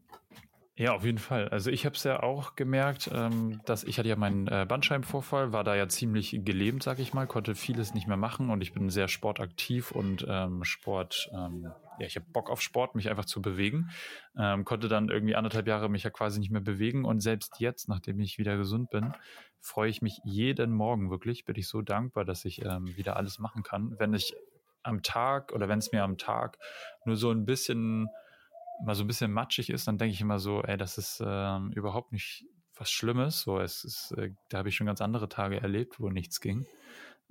ja, auf jeden Fall. Also ich habe es ja auch gemerkt, ähm, dass ich hatte ja meinen äh, Bandscheibenvorfall, war da ja ziemlich gelähmt, sag ich mal, konnte vieles nicht mehr machen und ich bin sehr sportaktiv und ähm, Sport, ähm, ja, ich habe Bock auf Sport, mich einfach zu bewegen. Ähm, konnte dann irgendwie anderthalb Jahre mich ja quasi nicht mehr bewegen und selbst jetzt, nachdem ich wieder gesund bin, freue ich mich jeden Morgen wirklich, bin ich so dankbar, dass ich ähm, wieder alles machen kann. Wenn ich am Tag oder wenn es mir am Tag nur so ein bisschen mal so ein bisschen matschig ist, dann denke ich immer so, ey, das ist äh, überhaupt nicht was Schlimmes. So, es ist, äh, da habe ich schon ganz andere Tage erlebt, wo nichts ging.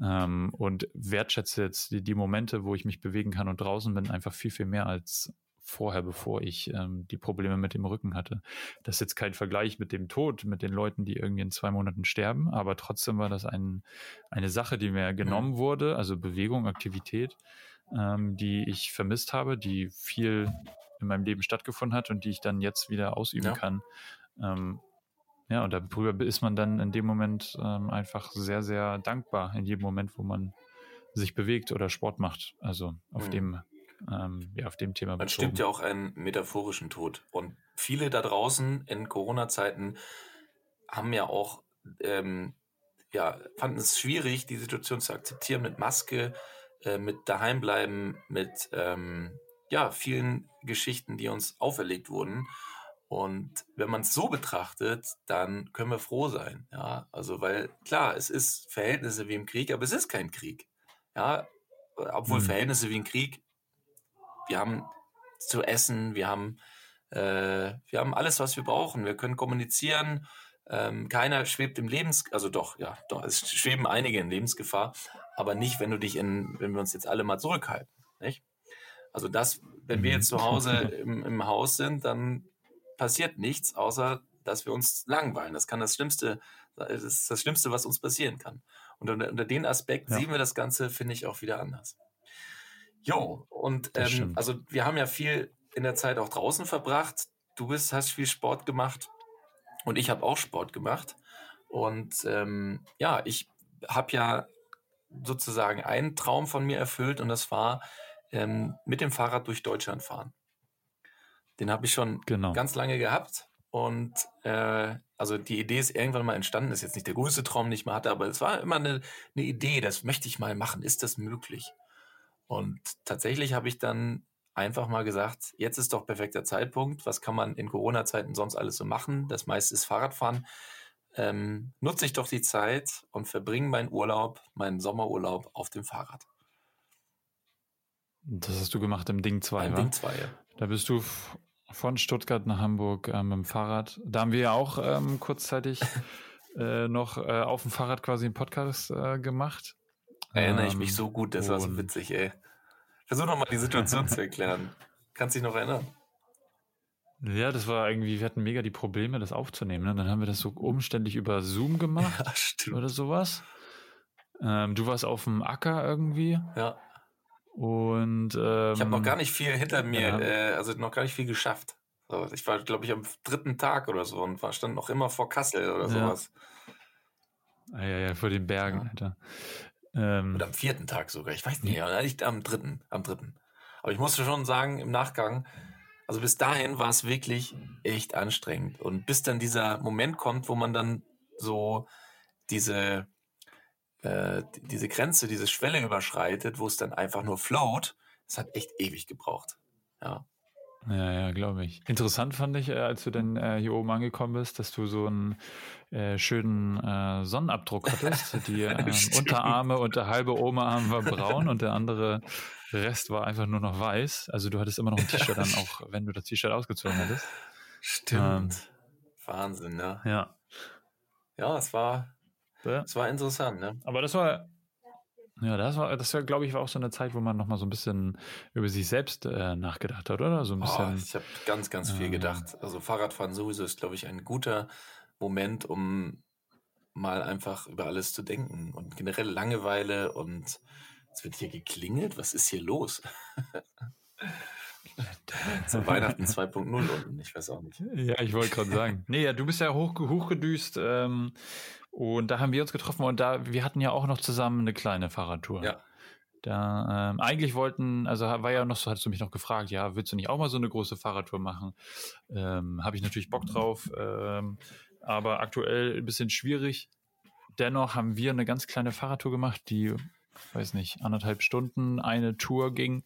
Ähm, und wertschätze jetzt die, die, Momente, wo ich mich bewegen kann und draußen bin, einfach viel, viel mehr als vorher, bevor ich ähm, die Probleme mit dem Rücken hatte. Das ist jetzt kein Vergleich mit dem Tod, mit den Leuten, die irgendwie in zwei Monaten sterben, aber trotzdem war das ein, eine Sache, die mir genommen wurde, also Bewegung, Aktivität, ähm, die ich vermisst habe, die viel in meinem Leben stattgefunden hat und die ich dann jetzt wieder ausüben ja. kann. Ähm, ja, und darüber ist man dann in dem Moment ähm, einfach sehr, sehr dankbar in jedem Moment, wo man sich bewegt oder Sport macht. Also auf mhm. dem, ähm, ja, auf dem Thema. Man bezogen. stimmt ja auch einen metaphorischen Tod. Und viele da draußen in Corona-Zeiten haben ja auch, ähm, ja, fanden es schwierig, die Situation zu akzeptieren mit Maske, äh, mit daheimbleiben, mit ähm, ja, vielen Geschichten, die uns auferlegt wurden. Und wenn man es so betrachtet, dann können wir froh sein. Ja, also, weil klar, es ist Verhältnisse wie im Krieg, aber es ist kein Krieg. Ja, obwohl mhm. Verhältnisse wie im Krieg, wir haben zu essen, wir haben, äh, wir haben alles, was wir brauchen. Wir können kommunizieren. Ähm, keiner schwebt im Lebens, also doch, ja, doch, es schweben einige in Lebensgefahr, aber nicht, wenn du dich in, wenn wir uns jetzt alle mal zurückhalten, nicht? Also das, wenn wir jetzt zu Hause im, im Haus sind, dann passiert nichts, außer dass wir uns langweilen. Das kann das Schlimmste, das ist das Schlimmste, was uns passieren kann. Und unter, unter den Aspekt ja. sehen wir das Ganze, finde ich, auch wieder anders. Jo, und ähm, also wir haben ja viel in der Zeit auch draußen verbracht. Du bist, hast viel Sport gemacht und ich habe auch Sport gemacht. Und ähm, ja, ich habe ja sozusagen einen Traum von mir erfüllt und das war, ähm, mit dem Fahrrad durch Deutschland fahren. Den habe ich schon genau. ganz lange gehabt. Und äh, also die Idee ist irgendwann mal entstanden, ist jetzt nicht der größte Traum, den ich mal hatte, aber es war immer eine, eine Idee, das möchte ich mal machen, ist das möglich? Und tatsächlich habe ich dann einfach mal gesagt, jetzt ist doch perfekter Zeitpunkt, was kann man in Corona-Zeiten sonst alles so machen? Das meiste ist Fahrradfahren. Ähm, nutze ich doch die Zeit und verbringe meinen Urlaub, meinen Sommerurlaub auf dem Fahrrad. Das hast du gemacht im Ding 2, Im Ding 2, ja. Da bist du von Stuttgart nach Hamburg ähm, mit dem Fahrrad. Da haben wir ja auch ähm, kurzzeitig äh, noch äh, auf dem Fahrrad quasi einen Podcast äh, gemacht. Erinnere ähm, ich mich so gut, das war so witzig, ey. Versuch nochmal die Situation zu erklären. Kannst dich noch erinnern? Ja, das war irgendwie, wir hatten mega die Probleme, das aufzunehmen. Ne? Dann haben wir das so umständlich über Zoom gemacht ja, oder sowas. Ähm, du warst auf dem Acker irgendwie. Ja. Und ähm, ich habe noch gar nicht viel hinter mir, ja. äh, also noch gar nicht viel geschafft. So, ich war, glaube ich, am dritten Tag oder so und war, stand noch immer vor Kassel oder sowas. Ja, ja, ja vor den Bergen, ja. Alter. Ähm, oder am vierten Tag sogar, ich weiß nicht, ja. nicht am dritten, am dritten. Aber ich musste schon sagen, im Nachgang, also bis dahin war es wirklich echt anstrengend. Und bis dann dieser Moment kommt, wo man dann so diese, äh, diese Grenze, diese Schwelle überschreitet, wo es dann einfach nur float, das hat echt ewig gebraucht. Ja. Ja, ja, glaube ich. Interessant fand ich, äh, als du dann äh, hier oben angekommen bist, dass du so einen äh, schönen äh, Sonnenabdruck hattest. Die ähm, Unterarme und der halbe Oberarm war braun und der andere Rest war einfach nur noch weiß. Also du hattest immer noch ein T-Shirt dann, auch wenn du das T-Shirt ausgezogen hattest. Stimmt. Ähm, Wahnsinn, ne? Ja. Ja, es war, ja. Es war interessant, ne? Aber das war, ja, das war, das war, glaube ich, war auch so eine Zeit, wo man nochmal so ein bisschen über sich selbst äh, nachgedacht hat, oder? So ein bisschen. Oh, ich habe ganz, ganz viel äh, gedacht. Also Fahrradfahren sowieso ist, glaube ich, ein guter Moment, um mal einfach über alles zu denken und generell Langeweile und es wird hier geklingelt. Was ist hier los? Zu Weihnachten 2.0 unten, ich weiß auch nicht. Ja, ich wollte gerade sagen. Nee, ja, du bist ja hoch, hochgedüst ähm, und da haben wir uns getroffen und da, wir hatten ja auch noch zusammen eine kleine Fahrradtour. Ja. Da ähm, eigentlich wollten, also war ja noch so, hast du mich noch gefragt, ja, willst du nicht auch mal so eine große Fahrradtour machen? Ähm, Habe ich natürlich Bock drauf, ähm, aber aktuell ein bisschen schwierig. Dennoch haben wir eine ganz kleine Fahrradtour gemacht, die, weiß nicht, anderthalb Stunden eine Tour ging,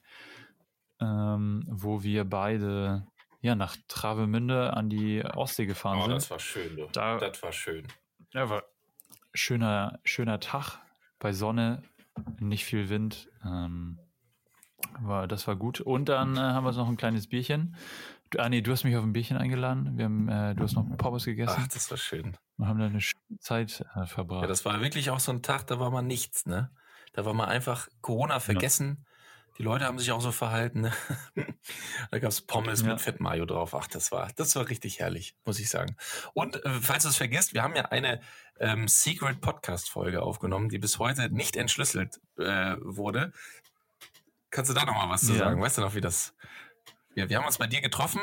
ähm, wo wir beide ja nach Travemünde an die Ostsee gefahren oh, sind. Das war schön, du. Da, das war schön. Ja, war schöner, schöner Tag bei Sonne, nicht viel Wind. Ähm, war, das war gut. Und dann äh, haben wir noch ein kleines Bierchen. Du, ah, nee, du hast mich auf ein Bierchen eingeladen. Wir haben, äh, du hast noch Pommes gegessen. Ach, das war schön. Wir haben da eine Zeit äh, verbracht. Ja, das war wirklich auch so ein Tag, da war mal nichts, ne? Da war mal einfach Corona vergessen. Ja. Die Leute haben sich auch so verhalten. Ne? da gab es Pommes ja. mit Fettmayo drauf. Ach, das war, das war richtig herrlich, muss ich sagen. Und äh, falls du es vergisst, wir haben ja eine ähm, Secret Podcast Folge aufgenommen, die bis heute nicht entschlüsselt äh, wurde. Kannst du da noch mal was zu ja. sagen? Weißt du noch, wie das? Ja, wir haben uns bei dir getroffen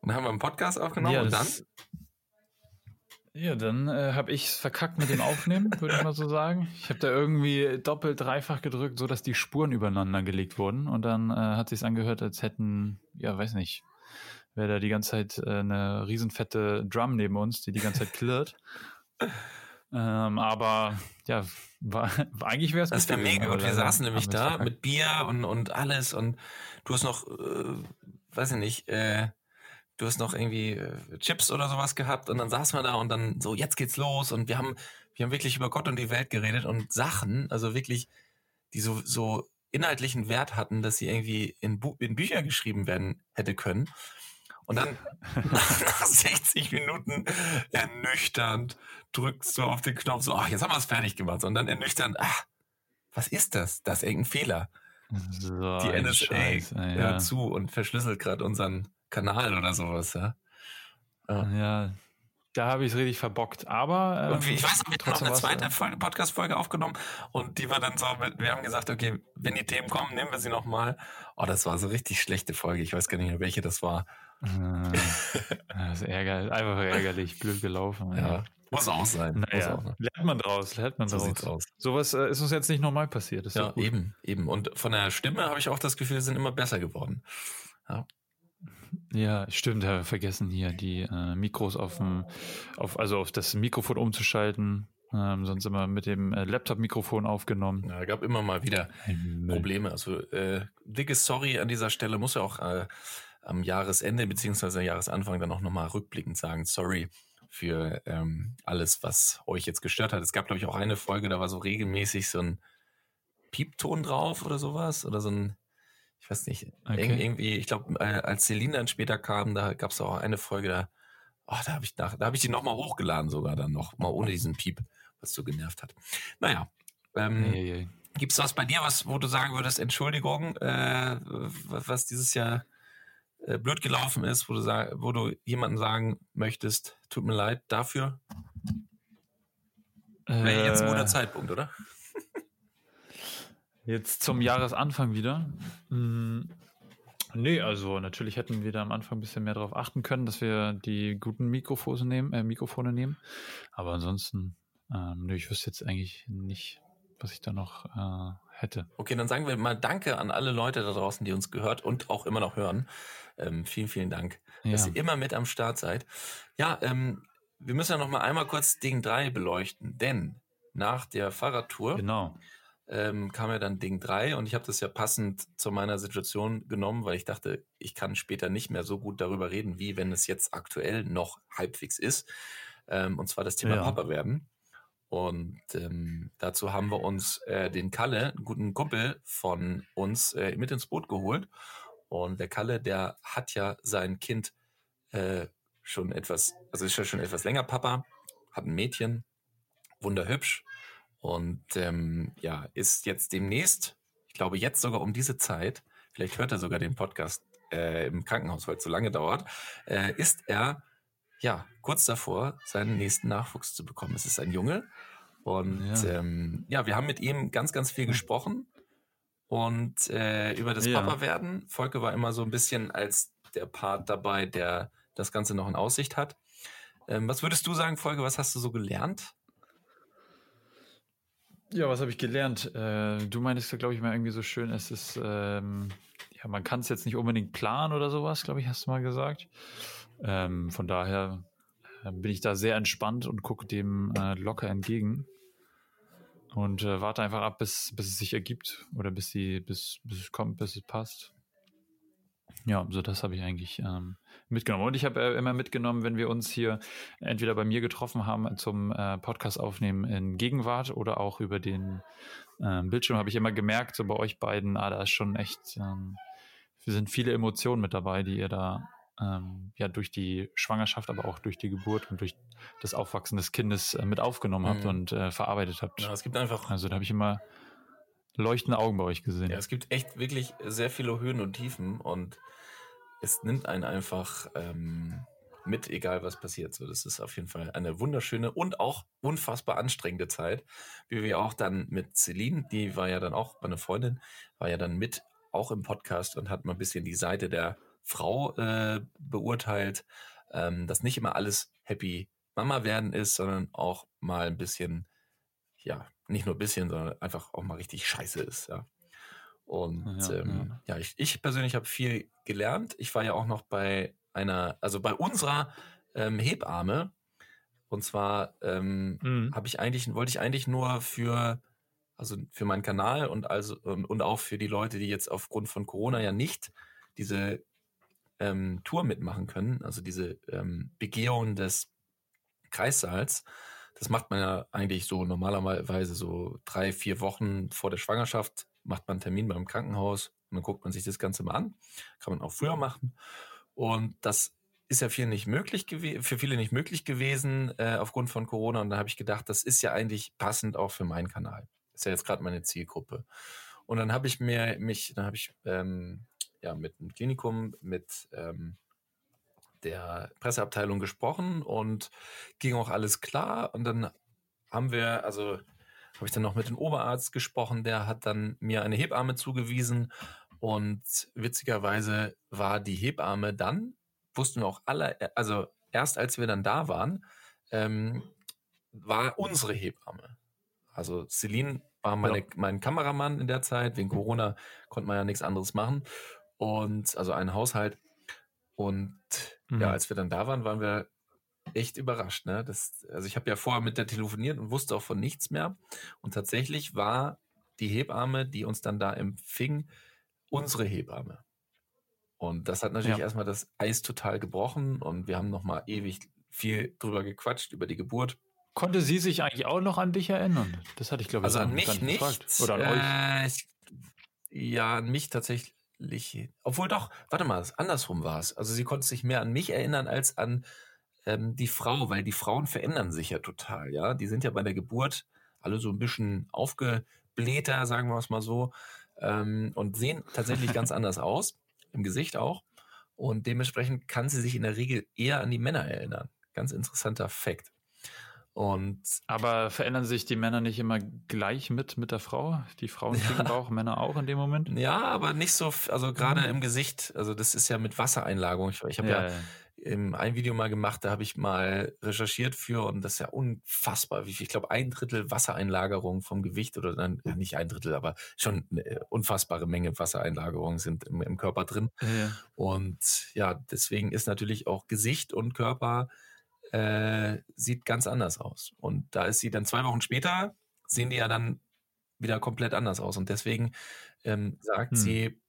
und haben einen Podcast aufgenommen ja, und dann ja, dann äh, habe ich es verkackt mit dem Aufnehmen, würde ich mal so sagen. Ich habe da irgendwie doppelt, dreifach gedrückt, so dass die Spuren übereinander gelegt wurden. Und dann äh, hat sich's angehört, als hätten, ja, weiß nicht, wäre da die ganze Zeit äh, eine riesenfette Drum neben uns, die die ganze Zeit klirrt. ähm, aber ja, war, eigentlich wäre es Das wäre mega gut. Wir saßen nämlich da mit Bier und, und alles und du hast noch, äh, weiß ich nicht, äh, du hast noch irgendwie äh, Chips oder sowas gehabt und dann saßen wir da und dann so, jetzt geht's los und wir haben, wir haben wirklich über Gott und die Welt geredet und Sachen, also wirklich, die so, so inhaltlichen Wert hatten, dass sie irgendwie in, Bu in Bücher geschrieben werden hätte können. Und dann nach 60 Minuten ernüchternd drückst du auf den Knopf so, ach, jetzt haben wir es fertig gemacht. Und dann ernüchternd, ach, was ist das? Das ist irgendein Fehler. So die NSA Scheiß, ja. hört zu und verschlüsselt gerade unseren Kanal oder sowas, ja. Ja, ja da habe ich es richtig verbockt. Aber ähm, ich weiß, wir haben noch eine zweite Podcast-Folge aufgenommen und die war dann so, wir haben gesagt, okay, wenn die Themen kommen, nehmen wir sie nochmal. Oh, das war so richtig schlechte Folge. Ich weiß gar nicht mehr, welche das war. Äh, das ist ärgerlich, einfach ärgerlich, blöd gelaufen. Ja. ja. Muss auch sein. Naja, auch sein. lernt man draus, lernt man so draus. Sieht's aus. Sowas äh, ist uns jetzt nicht normal passiert. ja, eben, eben. Und von der Stimme habe ich auch das Gefühl, sind immer besser geworden. Ja. Ja, stimmt, habe vergessen hier die äh, Mikros auf dem, auf, also auf das Mikrofon umzuschalten. Ähm, sonst immer mit dem äh, Laptop-Mikrofon aufgenommen. Ja, gab immer mal wieder Probleme. Also äh, dickes Sorry an dieser Stelle, muss ja auch äh, am Jahresende beziehungsweise Jahresanfang dann auch nochmal rückblickend sagen, sorry für ähm, alles, was euch jetzt gestört hat. Es gab, glaube ich, auch eine Folge, da war so regelmäßig so ein Piepton drauf oder sowas oder so ein ich weiß nicht, okay. irgendwie, ich glaube, äh, als Celine dann später kam, da gab es auch eine Folge, da, oh, da habe ich, da habe ich die nochmal hochgeladen sogar dann noch, mal ohne diesen Piep, was so genervt hat. Naja, ähm, hey, hey. gibt es was bei dir, was, wo du sagen würdest, Entschuldigung, äh, was dieses Jahr äh, blöd gelaufen ist, wo du, wo du jemandem sagen möchtest, tut mir leid dafür? Wäre jetzt ein guter äh. Zeitpunkt, oder? Jetzt zum Jahresanfang wieder. Hm, nee, also natürlich hätten wir da am Anfang ein bisschen mehr darauf achten können, dass wir die guten Mikrofone nehmen, äh, Mikrofone nehmen. Aber ansonsten, ähm, nee, ich wüsste jetzt eigentlich nicht, was ich da noch äh, hätte. Okay, dann sagen wir mal Danke an alle Leute da draußen, die uns gehört und auch immer noch hören. Ähm, vielen, vielen Dank, ja. dass ihr immer mit am Start seid. Ja, ähm, wir müssen ja noch mal einmal kurz Ding 3 beleuchten, denn nach der Fahrradtour genau ähm, kam ja dann Ding 3 und ich habe das ja passend zu meiner Situation genommen, weil ich dachte, ich kann später nicht mehr so gut darüber reden, wie wenn es jetzt aktuell noch halbwegs ist. Ähm, und zwar das Thema ja. Papa werden. Und ähm, dazu haben wir uns äh, den Kalle, einen guten Kumpel von uns, äh, mit ins Boot geholt. Und der Kalle, der hat ja sein Kind äh, schon etwas, also ist ja schon etwas länger Papa, hat ein Mädchen, wunderhübsch, und ähm, ja, ist jetzt demnächst, ich glaube jetzt sogar um diese Zeit, vielleicht hört er sogar den Podcast äh, im Krankenhaus, weil es so lange dauert, äh, ist er ja kurz davor, seinen nächsten Nachwuchs zu bekommen. Es ist ein Junge. Und ja. Ähm, ja, wir haben mit ihm ganz, ganz viel gesprochen. und äh, über das ja. Papa werden. Volke war immer so ein bisschen als der Part dabei, der das Ganze noch in Aussicht hat. Ähm, was würdest du sagen, Volke? Was hast du so gelernt? Ja, was habe ich gelernt? Äh, du meintest ja, glaube ich, mal irgendwie so schön, es ist, ähm, ja, man kann es jetzt nicht unbedingt planen oder sowas, glaube ich, hast du mal gesagt. Ähm, von daher äh, bin ich da sehr entspannt und gucke dem äh, locker entgegen und äh, warte einfach ab, bis, bis es sich ergibt oder bis, die, bis, bis es kommt, bis es passt. Ja, so das habe ich eigentlich ähm, mitgenommen. Und ich habe äh, immer mitgenommen, wenn wir uns hier entweder bei mir getroffen haben zum äh, Podcast aufnehmen in Gegenwart oder auch über den äh, Bildschirm, habe ich immer gemerkt, so bei euch beiden, ah, da ist schon echt, ähm, sind viele Emotionen mit dabei, die ihr da ähm, ja durch die Schwangerschaft, aber auch durch die Geburt und durch das Aufwachsen des Kindes äh, mit aufgenommen habt mhm. und äh, verarbeitet habt. Ja, es gibt einfach. Also da habe ich immer leuchtende Augen bei euch gesehen. Ja, es gibt echt wirklich sehr viele Höhen und Tiefen und es nimmt einen einfach ähm, mit, egal was passiert. So, das ist auf jeden Fall eine wunderschöne und auch unfassbar anstrengende Zeit, wie wir auch dann mit Celine, die war ja dann auch meine Freundin, war ja dann mit auch im Podcast und hat mal ein bisschen die Seite der Frau äh, beurteilt, ähm, dass nicht immer alles happy Mama werden ist, sondern auch mal ein bisschen, ja, nicht nur ein bisschen, sondern einfach auch mal richtig scheiße ist, ja. Und ja, ähm, ja. ja ich, ich persönlich habe viel gelernt. Ich war ja auch noch bei einer, also bei unserer ähm, Hebamme. Und zwar ähm, mhm. habe ich eigentlich, wollte ich eigentlich nur für, also für meinen Kanal und also ähm, und auch für die Leute, die jetzt aufgrund von Corona ja nicht diese ähm, Tour mitmachen können, also diese ähm, Begehung des Kreissaals. Das macht man ja eigentlich so normalerweise so drei, vier Wochen vor der Schwangerschaft, macht man einen Termin beim Krankenhaus und dann guckt man sich das Ganze mal an. Kann man auch früher machen. Und das ist ja viel nicht möglich für viele nicht möglich gewesen äh, aufgrund von Corona. Und da habe ich gedacht, das ist ja eigentlich passend auch für meinen Kanal. Ist ja jetzt gerade meine Zielgruppe. Und dann habe ich mir mich, dann habe ich ähm, ja, mit dem Klinikum, mit ähm, der Presseabteilung gesprochen und ging auch alles klar. Und dann haben wir, also habe ich dann noch mit dem Oberarzt gesprochen, der hat dann mir eine Hebamme zugewiesen. Und witzigerweise war die Hebamme dann, wussten wir auch alle, also erst als wir dann da waren, ähm, war unsere Hebamme. Also Celine war meine, ja. mein Kameramann in der Zeit. Wegen Corona konnte man ja nichts anderes machen und also ein Haushalt. Und mhm. ja, als wir dann da waren, waren wir echt überrascht. Ne? Das, also ich habe ja vorher mit der telefoniert und wusste auch von nichts mehr. Und tatsächlich war die Hebamme, die uns dann da empfing, unsere Hebamme. Und das hat natürlich ja. erstmal das Eis total gebrochen und wir haben nochmal ewig viel drüber gequatscht, über die Geburt. Konnte sie sich eigentlich auch noch an dich erinnern? Das hatte ich, glaube ich, Also an mich nicht. Gefragt. Oder an äh, euch? ja, an mich tatsächlich obwohl doch, warte mal, andersrum war es. Also sie konnte sich mehr an mich erinnern als an ähm, die Frau, weil die Frauen verändern sich ja total, ja. Die sind ja bei der Geburt alle so ein bisschen aufgeblähter, sagen wir es mal so, ähm, und sehen tatsächlich ganz anders aus, im Gesicht auch. Und dementsprechend kann sie sich in der Regel eher an die Männer erinnern. Ganz interessanter Fakt. Und aber verändern sich die Männer nicht immer gleich mit mit der Frau? Die Frauen kriegen ja. Bauch, Männer auch in dem Moment? Ja, aber nicht so, also gerade mhm. im Gesicht. Also das ist ja mit Wassereinlagerung. Ich, ich habe ja, ja, ja. ein Video mal gemacht, da habe ich mal recherchiert für und das ist ja unfassbar, wie viel. Ich glaube ein Drittel Wassereinlagerung vom Gewicht oder dann ja, nicht ein Drittel, aber schon eine unfassbare Menge Wassereinlagerungen sind im, im Körper drin. Und ja, deswegen ist natürlich auch Gesicht und Körper äh, sieht ganz anders aus. Und da ist sie dann zwei Wochen später, sehen die ja dann wieder komplett anders aus. Und deswegen ähm, sagt hm. sie,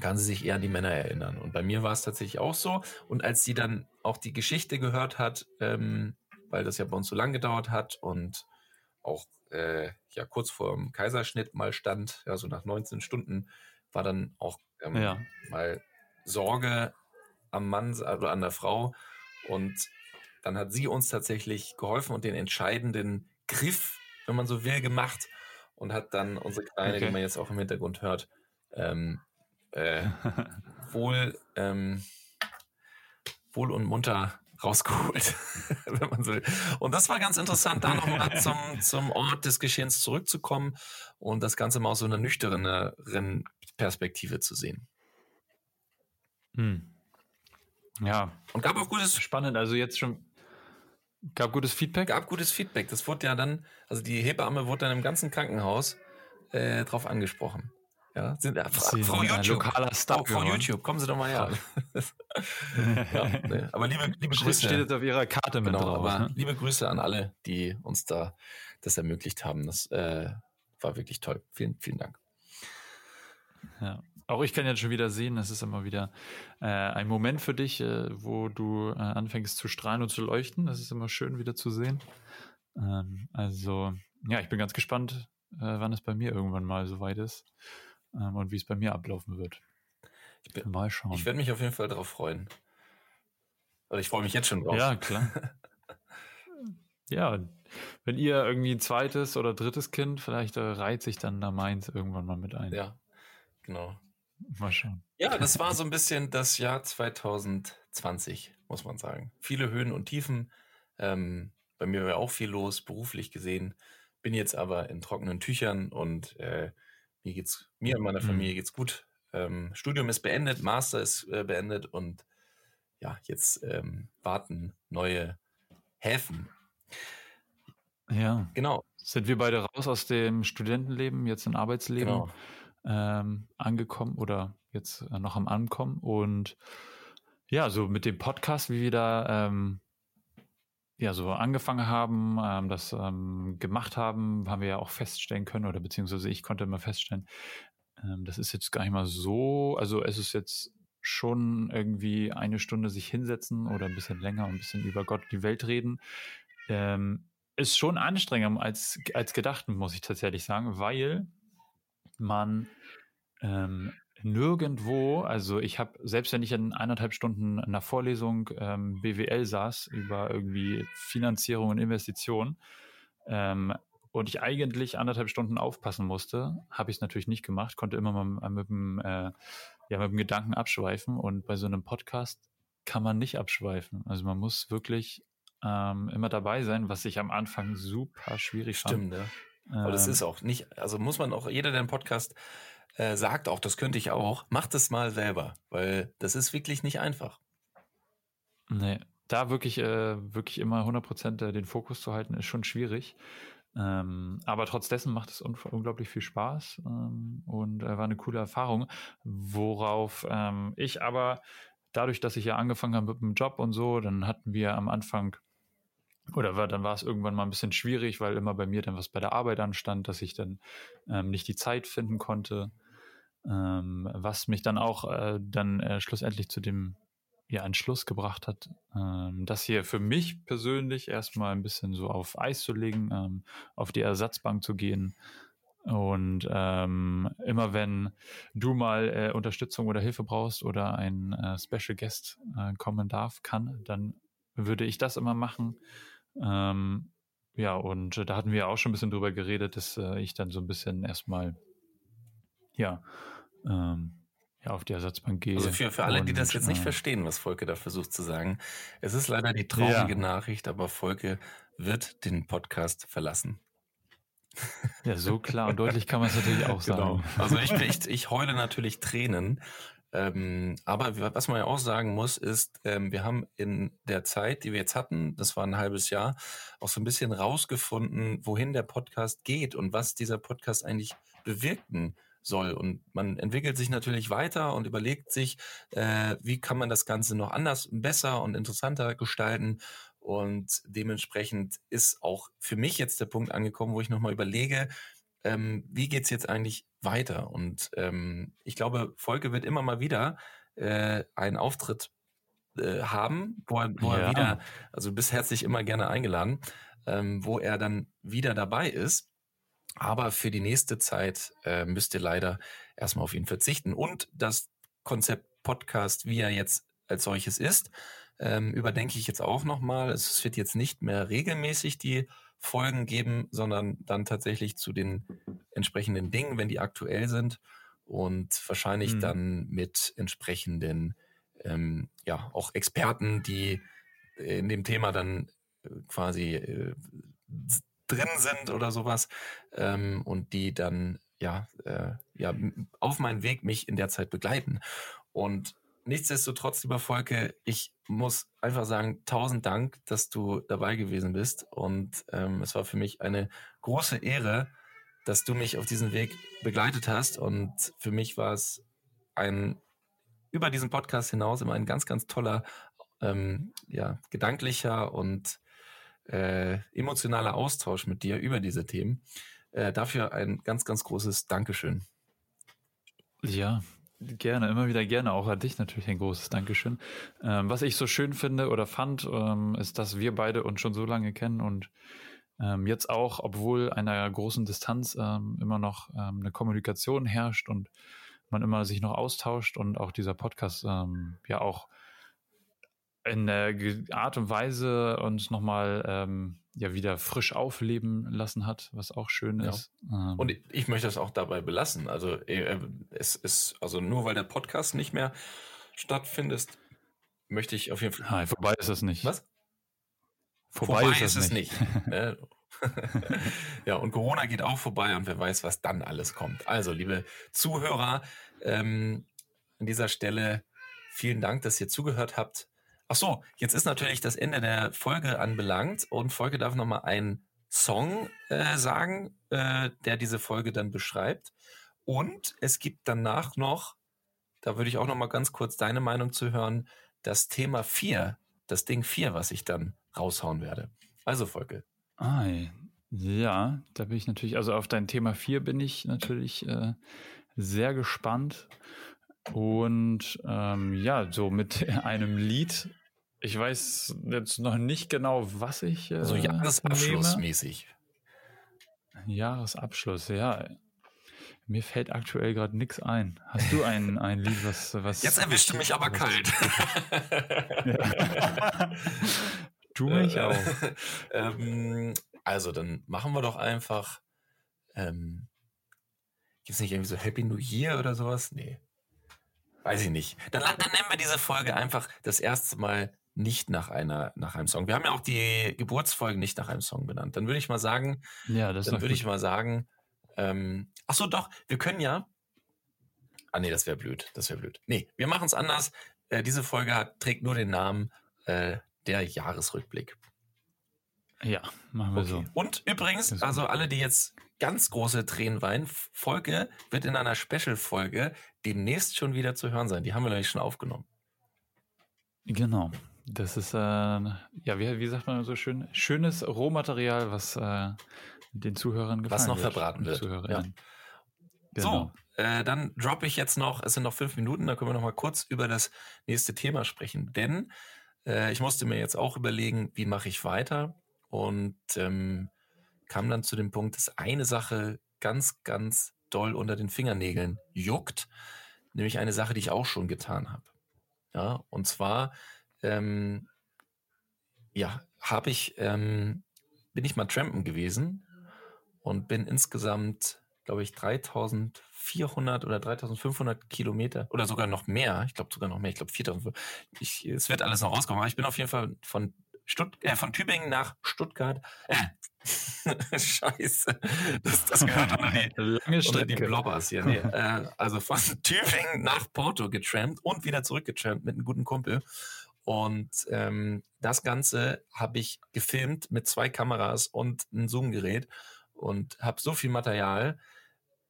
kann sie sich eher an die Männer erinnern. Und bei mir war es tatsächlich auch so. Und als sie dann auch die Geschichte gehört hat, ähm, weil das ja bei uns so lang gedauert hat und auch äh, ja kurz vor dem Kaiserschnitt mal stand, ja so nach 19 Stunden, war dann auch ähm, ja. mal Sorge am Mann oder an der Frau. Und dann hat sie uns tatsächlich geholfen und den entscheidenden Griff, wenn man so will, gemacht und hat dann unsere Kleine, okay. die man jetzt auch im Hintergrund hört, ähm, äh, wohl, ähm, wohl und munter rausgeholt, wenn man so will. Und das war ganz interessant, da nochmal zum, zum Ort des Geschehens zurückzukommen und das Ganze mal aus so einer nüchterneren Perspektive zu sehen. Hm. Ja. Und gab auch gutes. Spannend, also jetzt schon. Gab gutes Feedback? Gab gutes Feedback. Das wurde ja dann, also die Hebamme wurde dann im ganzen Krankenhaus äh, drauf angesprochen. Ja, sind, äh, Fra Sie Frau YouTube. Lokaler Star, Frau YouTube, kommen Sie doch mal her. ja, nee. Aber liebe, liebe Grüße. Steht jetzt auf Ihrer Karte mit genau, drauf. Aber ne? liebe Grüße an alle, die uns da das ermöglicht haben. Das äh, war wirklich toll. Vielen, vielen Dank. Ja. Auch ich kann jetzt schon wieder sehen, es ist immer wieder äh, ein Moment für dich, äh, wo du äh, anfängst zu strahlen und zu leuchten. Das ist immer schön wieder zu sehen. Ähm, also, ja, ich bin ganz gespannt, äh, wann es bei mir irgendwann mal soweit ist ähm, und wie es bei mir ablaufen wird. Ich bin, mal schauen. Ich werde mich auf jeden Fall darauf freuen. Oder ich freue mich jetzt schon drauf. Ja, klar. ja, wenn ihr irgendwie ein zweites oder drittes Kind, vielleicht äh, reiht sich dann da meins irgendwann mal mit ein. Ja, genau. Mal schauen. Ja, das war so ein bisschen das Jahr 2020, muss man sagen. Viele Höhen und Tiefen. Ähm, bei mir war auch viel los, beruflich gesehen. Bin jetzt aber in trockenen Tüchern und äh, mir geht's, mir und meiner mhm. Familie geht's gut. Ähm, Studium ist beendet, Master ist äh, beendet und ja, jetzt ähm, warten neue Häfen. Ja. Genau. Sind wir beide raus aus dem Studentenleben, jetzt im Arbeitsleben? Genau ähm, angekommen oder jetzt äh, noch am Ankommen. Und ja, so mit dem Podcast, wie wir da ähm, ja so angefangen haben, ähm, das ähm, gemacht haben, haben wir ja auch feststellen können, oder beziehungsweise ich konnte immer feststellen, ähm, das ist jetzt gar nicht mal so, also es ist jetzt schon irgendwie eine Stunde sich hinsetzen oder ein bisschen länger und ein bisschen über Gott die Welt reden. Ähm, ist schon anstrengender als, als gedacht, muss ich tatsächlich sagen, weil man ähm, nirgendwo, also ich habe, selbst wenn ich in eineinhalb Stunden in einer Vorlesung ähm, BWL saß über irgendwie Finanzierung und Investition ähm, und ich eigentlich anderthalb Stunden aufpassen musste, habe ich es natürlich nicht gemacht, konnte immer mal mit dem, äh, ja, mit dem Gedanken abschweifen und bei so einem Podcast kann man nicht abschweifen. Also man muss wirklich ähm, immer dabei sein, was ich am Anfang super schwierig Stimmt, fand. Ja. Aber das ähm. ist auch nicht, also muss man auch, jeder, der einen Podcast äh, sagt auch, das könnte ich auch, macht es mal selber, weil das ist wirklich nicht einfach. Nee, da wirklich, äh, wirklich immer 100% äh, den Fokus zu halten, ist schon schwierig. Ähm, aber trotz dessen macht es un unglaublich viel Spaß ähm, und äh, war eine coole Erfahrung, worauf ähm, ich aber dadurch, dass ich ja angefangen habe mit dem Job und so, dann hatten wir am Anfang oder war, dann war es irgendwann mal ein bisschen schwierig, weil immer bei mir dann was bei der Arbeit anstand, dass ich dann ähm, nicht die Zeit finden konnte, ähm, was mich dann auch äh, dann äh, schlussendlich zu dem ja, Entschluss gebracht hat, ähm, das hier für mich persönlich erstmal ein bisschen so auf Eis zu legen, ähm, auf die Ersatzbank zu gehen. Und ähm, immer wenn du mal äh, Unterstützung oder Hilfe brauchst oder ein äh, Special Guest äh, kommen darf, kann, dann würde ich das immer machen. Ähm, ja, und äh, da hatten wir auch schon ein bisschen drüber geredet, dass äh, ich dann so ein bisschen erstmal, ja, ähm, ja, auf die Ersatzbank gehe. Also für, für alle, und, die das jetzt nicht äh, verstehen, was Volke da versucht zu sagen, es ist leider die traurige ja. Nachricht, aber Volke wird den Podcast verlassen. Ja, so klar und deutlich kann man es natürlich auch genau. sagen. Also ich, ich, ich heule natürlich Tränen, ähm, aber was man ja auch sagen muss, ist, ähm, wir haben in der Zeit, die wir jetzt hatten, das war ein halbes Jahr, auch so ein bisschen rausgefunden, wohin der Podcast geht und was dieser Podcast eigentlich bewirken soll. Und man entwickelt sich natürlich weiter und überlegt sich, äh, wie kann man das Ganze noch anders, besser und interessanter gestalten. Und dementsprechend ist auch für mich jetzt der Punkt angekommen, wo ich nochmal überlege, ähm, wie geht's jetzt eigentlich weiter? Und ähm, ich glaube, Volke wird immer mal wieder äh, einen Auftritt äh, haben, wo er, wo ja. er wieder, also bist herzlich immer gerne eingeladen, ähm, wo er dann wieder dabei ist. Aber für die nächste Zeit äh, müsst ihr leider erstmal auf ihn verzichten. Und das Konzept Podcast, wie er jetzt als solches ist, ähm, überdenke ich jetzt auch nochmal. Es wird jetzt nicht mehr regelmäßig die Folgen geben, sondern dann tatsächlich zu den entsprechenden Dingen, wenn die aktuell sind und wahrscheinlich mhm. dann mit entsprechenden, ähm, ja, auch Experten, die in dem Thema dann äh, quasi äh, drin sind oder sowas ähm, und die dann ja, äh, ja auf meinen Weg mich in der Zeit begleiten. Und nichtsdestotrotz, lieber Volke, ich muss einfach sagen, tausend Dank, dass du dabei gewesen bist. Und ähm, es war für mich eine große Ehre, dass du mich auf diesen Weg begleitet hast. Und für mich war es ein über diesen Podcast hinaus immer ein ganz, ganz toller, ähm, ja, gedanklicher und äh, emotionaler Austausch mit dir über diese Themen. Äh, dafür ein ganz, ganz großes Dankeschön. Ja, Gerne, immer wieder gerne. Auch an dich natürlich ein großes Dankeschön. Ähm, was ich so schön finde oder fand, ähm, ist, dass wir beide uns schon so lange kennen und ähm, jetzt auch, obwohl einer großen Distanz ähm, immer noch ähm, eine Kommunikation herrscht und man immer sich noch austauscht und auch dieser Podcast ähm, ja auch in der Art und Weise uns nochmal ähm, ja wieder frisch aufleben lassen hat, was auch schön ja. ist. Ähm, und ich möchte das auch dabei belassen. Also äh, es ist, also nur weil der Podcast nicht mehr stattfindet, möchte ich auf jeden Fall. Nein, vorbei ist es nicht. Was? Vorbei, vorbei ist, es nicht. nicht. Ne? ja, und Corona geht auch vorbei und wer weiß, was dann alles kommt. Also, liebe Zuhörer, ähm, an dieser Stelle vielen Dank, dass ihr zugehört habt. Ach so, jetzt ist natürlich das Ende der Folge anbelangt und Folge darf nochmal einen Song äh, sagen, äh, der diese Folge dann beschreibt. Und es gibt danach noch, da würde ich auch nochmal ganz kurz deine Meinung zu hören, das Thema 4, das Ding 4, was ich dann raushauen werde. Also Folge. Ah, ja, da bin ich natürlich, also auf dein Thema 4 bin ich natürlich äh, sehr gespannt. Und ähm, ja, so mit einem Lied ich weiß jetzt noch nicht genau, was ich. Äh, so Jahresabschlussmäßig. Jahresabschluss, ja. Mir fällt aktuell gerade nichts ein. Hast du ein, ein Lied, was, was. Jetzt erwischte mich aber kalt. du mich äh, auch. Ähm, also, dann machen wir doch einfach. Ähm, Gibt es nicht irgendwie so Happy New Year oder sowas? Nee. Weiß ich nicht. Dann, dann nennen wir diese Folge einfach das erste Mal nicht nach einer nach einem Song. Wir haben ja auch die Geburtsfolgen nicht nach einem Song benannt. Dann würde ich mal sagen, ja, das dann würde ich mal sagen, ähm, ach so, doch, wir können ja. Ah nee, das wäre blöd, das wäre blöd. Nee, wir machen es anders. Äh, diese Folge hat, trägt nur den Namen äh, der Jahresrückblick. Ja, machen wir okay. so. Und übrigens, also alle, die jetzt ganz große Tränen weinen, Folge wird in einer Special-Folge demnächst schon wieder zu hören sein. Die haben wir nämlich schon aufgenommen. Genau. Das ist, äh, ja, wie, wie sagt man so schön, schönes Rohmaterial, was äh, den Zuhörern gefallen Was noch wird, verbraten wird. Ja. Genau. So, äh, dann droppe ich jetzt noch, es sind noch fünf Minuten, da können wir noch mal kurz über das nächste Thema sprechen. Denn äh, ich musste mir jetzt auch überlegen, wie mache ich weiter und ähm, kam dann zu dem Punkt, dass eine Sache ganz, ganz doll unter den Fingernägeln juckt, nämlich eine Sache, die ich auch schon getan habe. Ja, und zwar ähm, ja, habe ich, ähm, bin ich mal trampen gewesen und bin insgesamt, glaube ich, 3400 oder 3500 Kilometer oder sogar noch mehr. Ich glaube sogar noch mehr. Ich glaube 4000. Ich, es wird alles noch rauskommen. Aber ich bin auf jeden Fall von Stutt äh, von Tübingen nach Stuttgart. Äh, Scheiße. Das, das gehört unter die, Lange unter die Blobbers hier. Nee, äh, also von Tübingen nach Porto getrampt und wieder zurückgetrampt mit einem guten Kumpel. Und ähm, das Ganze habe ich gefilmt mit zwei Kameras und einem Zoom-Gerät und habe so viel Material,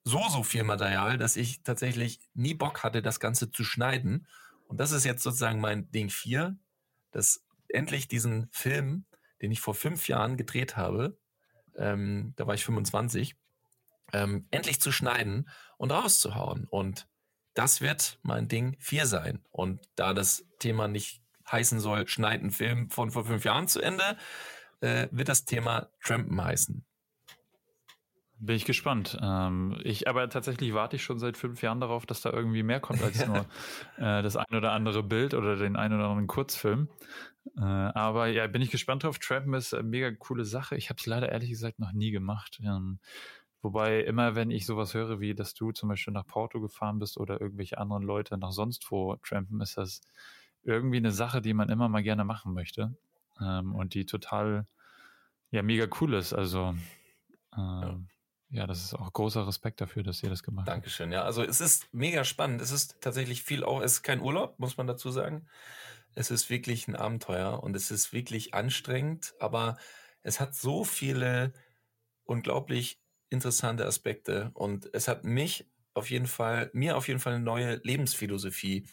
so, so viel Material, dass ich tatsächlich nie Bock hatte, das Ganze zu schneiden. Und das ist jetzt sozusagen mein Ding 4, dass endlich diesen Film, den ich vor fünf Jahren gedreht habe, ähm, da war ich 25, ähm, endlich zu schneiden und rauszuhauen. Und das wird mein Ding 4 sein. Und da das Thema nicht heißen soll, schneid einen Film von vor fünf Jahren zu Ende, äh, wird das Thema Trampen heißen. Bin ich gespannt. Ähm, ich, aber tatsächlich warte ich schon seit fünf Jahren darauf, dass da irgendwie mehr kommt als nur äh, das ein oder andere Bild oder den ein oder anderen Kurzfilm. Äh, aber ja, bin ich gespannt drauf. Trampen ist eine mega coole Sache. Ich habe es leider ehrlich gesagt noch nie gemacht. Ähm, wobei immer, wenn ich sowas höre, wie dass du zum Beispiel nach Porto gefahren bist oder irgendwelche anderen Leute nach sonst wo trampen, ist das irgendwie eine Sache, die man immer mal gerne machen möchte. ähm, und die total, ja, mega cool ist. Also, ähm, ja. ja. das ist auch großer Respekt dafür, dass ihr das gemacht habt. Dankeschön, ja. Also, es ist mega spannend. Es ist tatsächlich viel auch, es ist kein Urlaub, muss man dazu sagen. Es ist wirklich ein Abenteuer und es ist wirklich anstrengend, aber es hat so viele unglaublich interessante Aspekte und es hat mich auf jeden Fall, mir auf jeden Fall eine neue Lebensphilosophie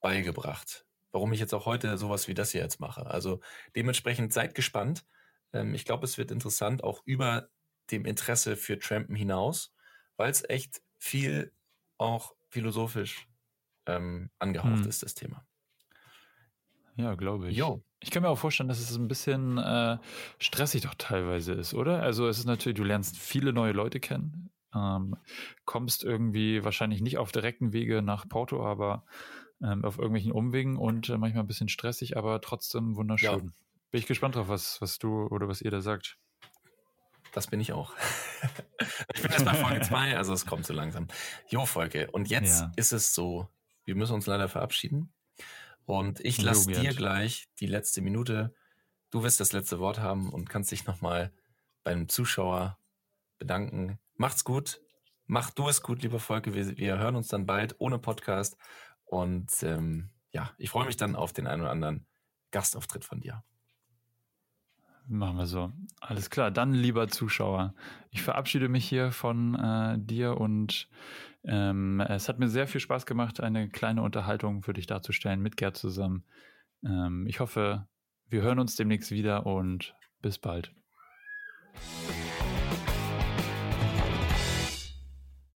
beigebracht. Warum ich jetzt auch heute sowas wie das hier jetzt mache. Also dementsprechend seid gespannt. Ähm, ich glaube, es wird interessant, auch über dem Interesse für Trampen hinaus, weil es echt viel auch philosophisch ähm, angehaucht hm. ist, das Thema. Ja, glaube ich. Jo. Ich kann mir auch vorstellen, dass es ein bisschen äh, stressig doch teilweise ist, oder? Also es ist natürlich, du lernst viele neue Leute kennen, ähm, kommst irgendwie wahrscheinlich nicht auf direkten Wege nach Porto, aber ähm, auf irgendwelchen Umwegen und äh, manchmal ein bisschen stressig, aber trotzdem wunderschön. Ja. Bin ich gespannt drauf, was, was du oder was ihr da sagt. Das bin ich auch. ich bin jetzt bei Folge 2, also es kommt so langsam. Jo, Folge. Und jetzt ja. ist es so, wir müssen uns leider verabschieden. Und ich lasse dir gleich die letzte Minute. Du wirst das letzte Wort haben und kannst dich nochmal beim Zuschauer bedanken. Macht's gut. Mach du es gut, lieber Volke. Wir, wir hören uns dann bald ohne Podcast. Und ähm, ja, ich freue mich dann auf den einen oder anderen Gastauftritt von dir. Machen wir so. Alles klar. Dann, lieber Zuschauer, ich verabschiede mich hier von äh, dir und ähm, es hat mir sehr viel Spaß gemacht, eine kleine Unterhaltung für dich darzustellen mit Gerd zusammen. Ähm, ich hoffe, wir hören uns demnächst wieder und bis bald.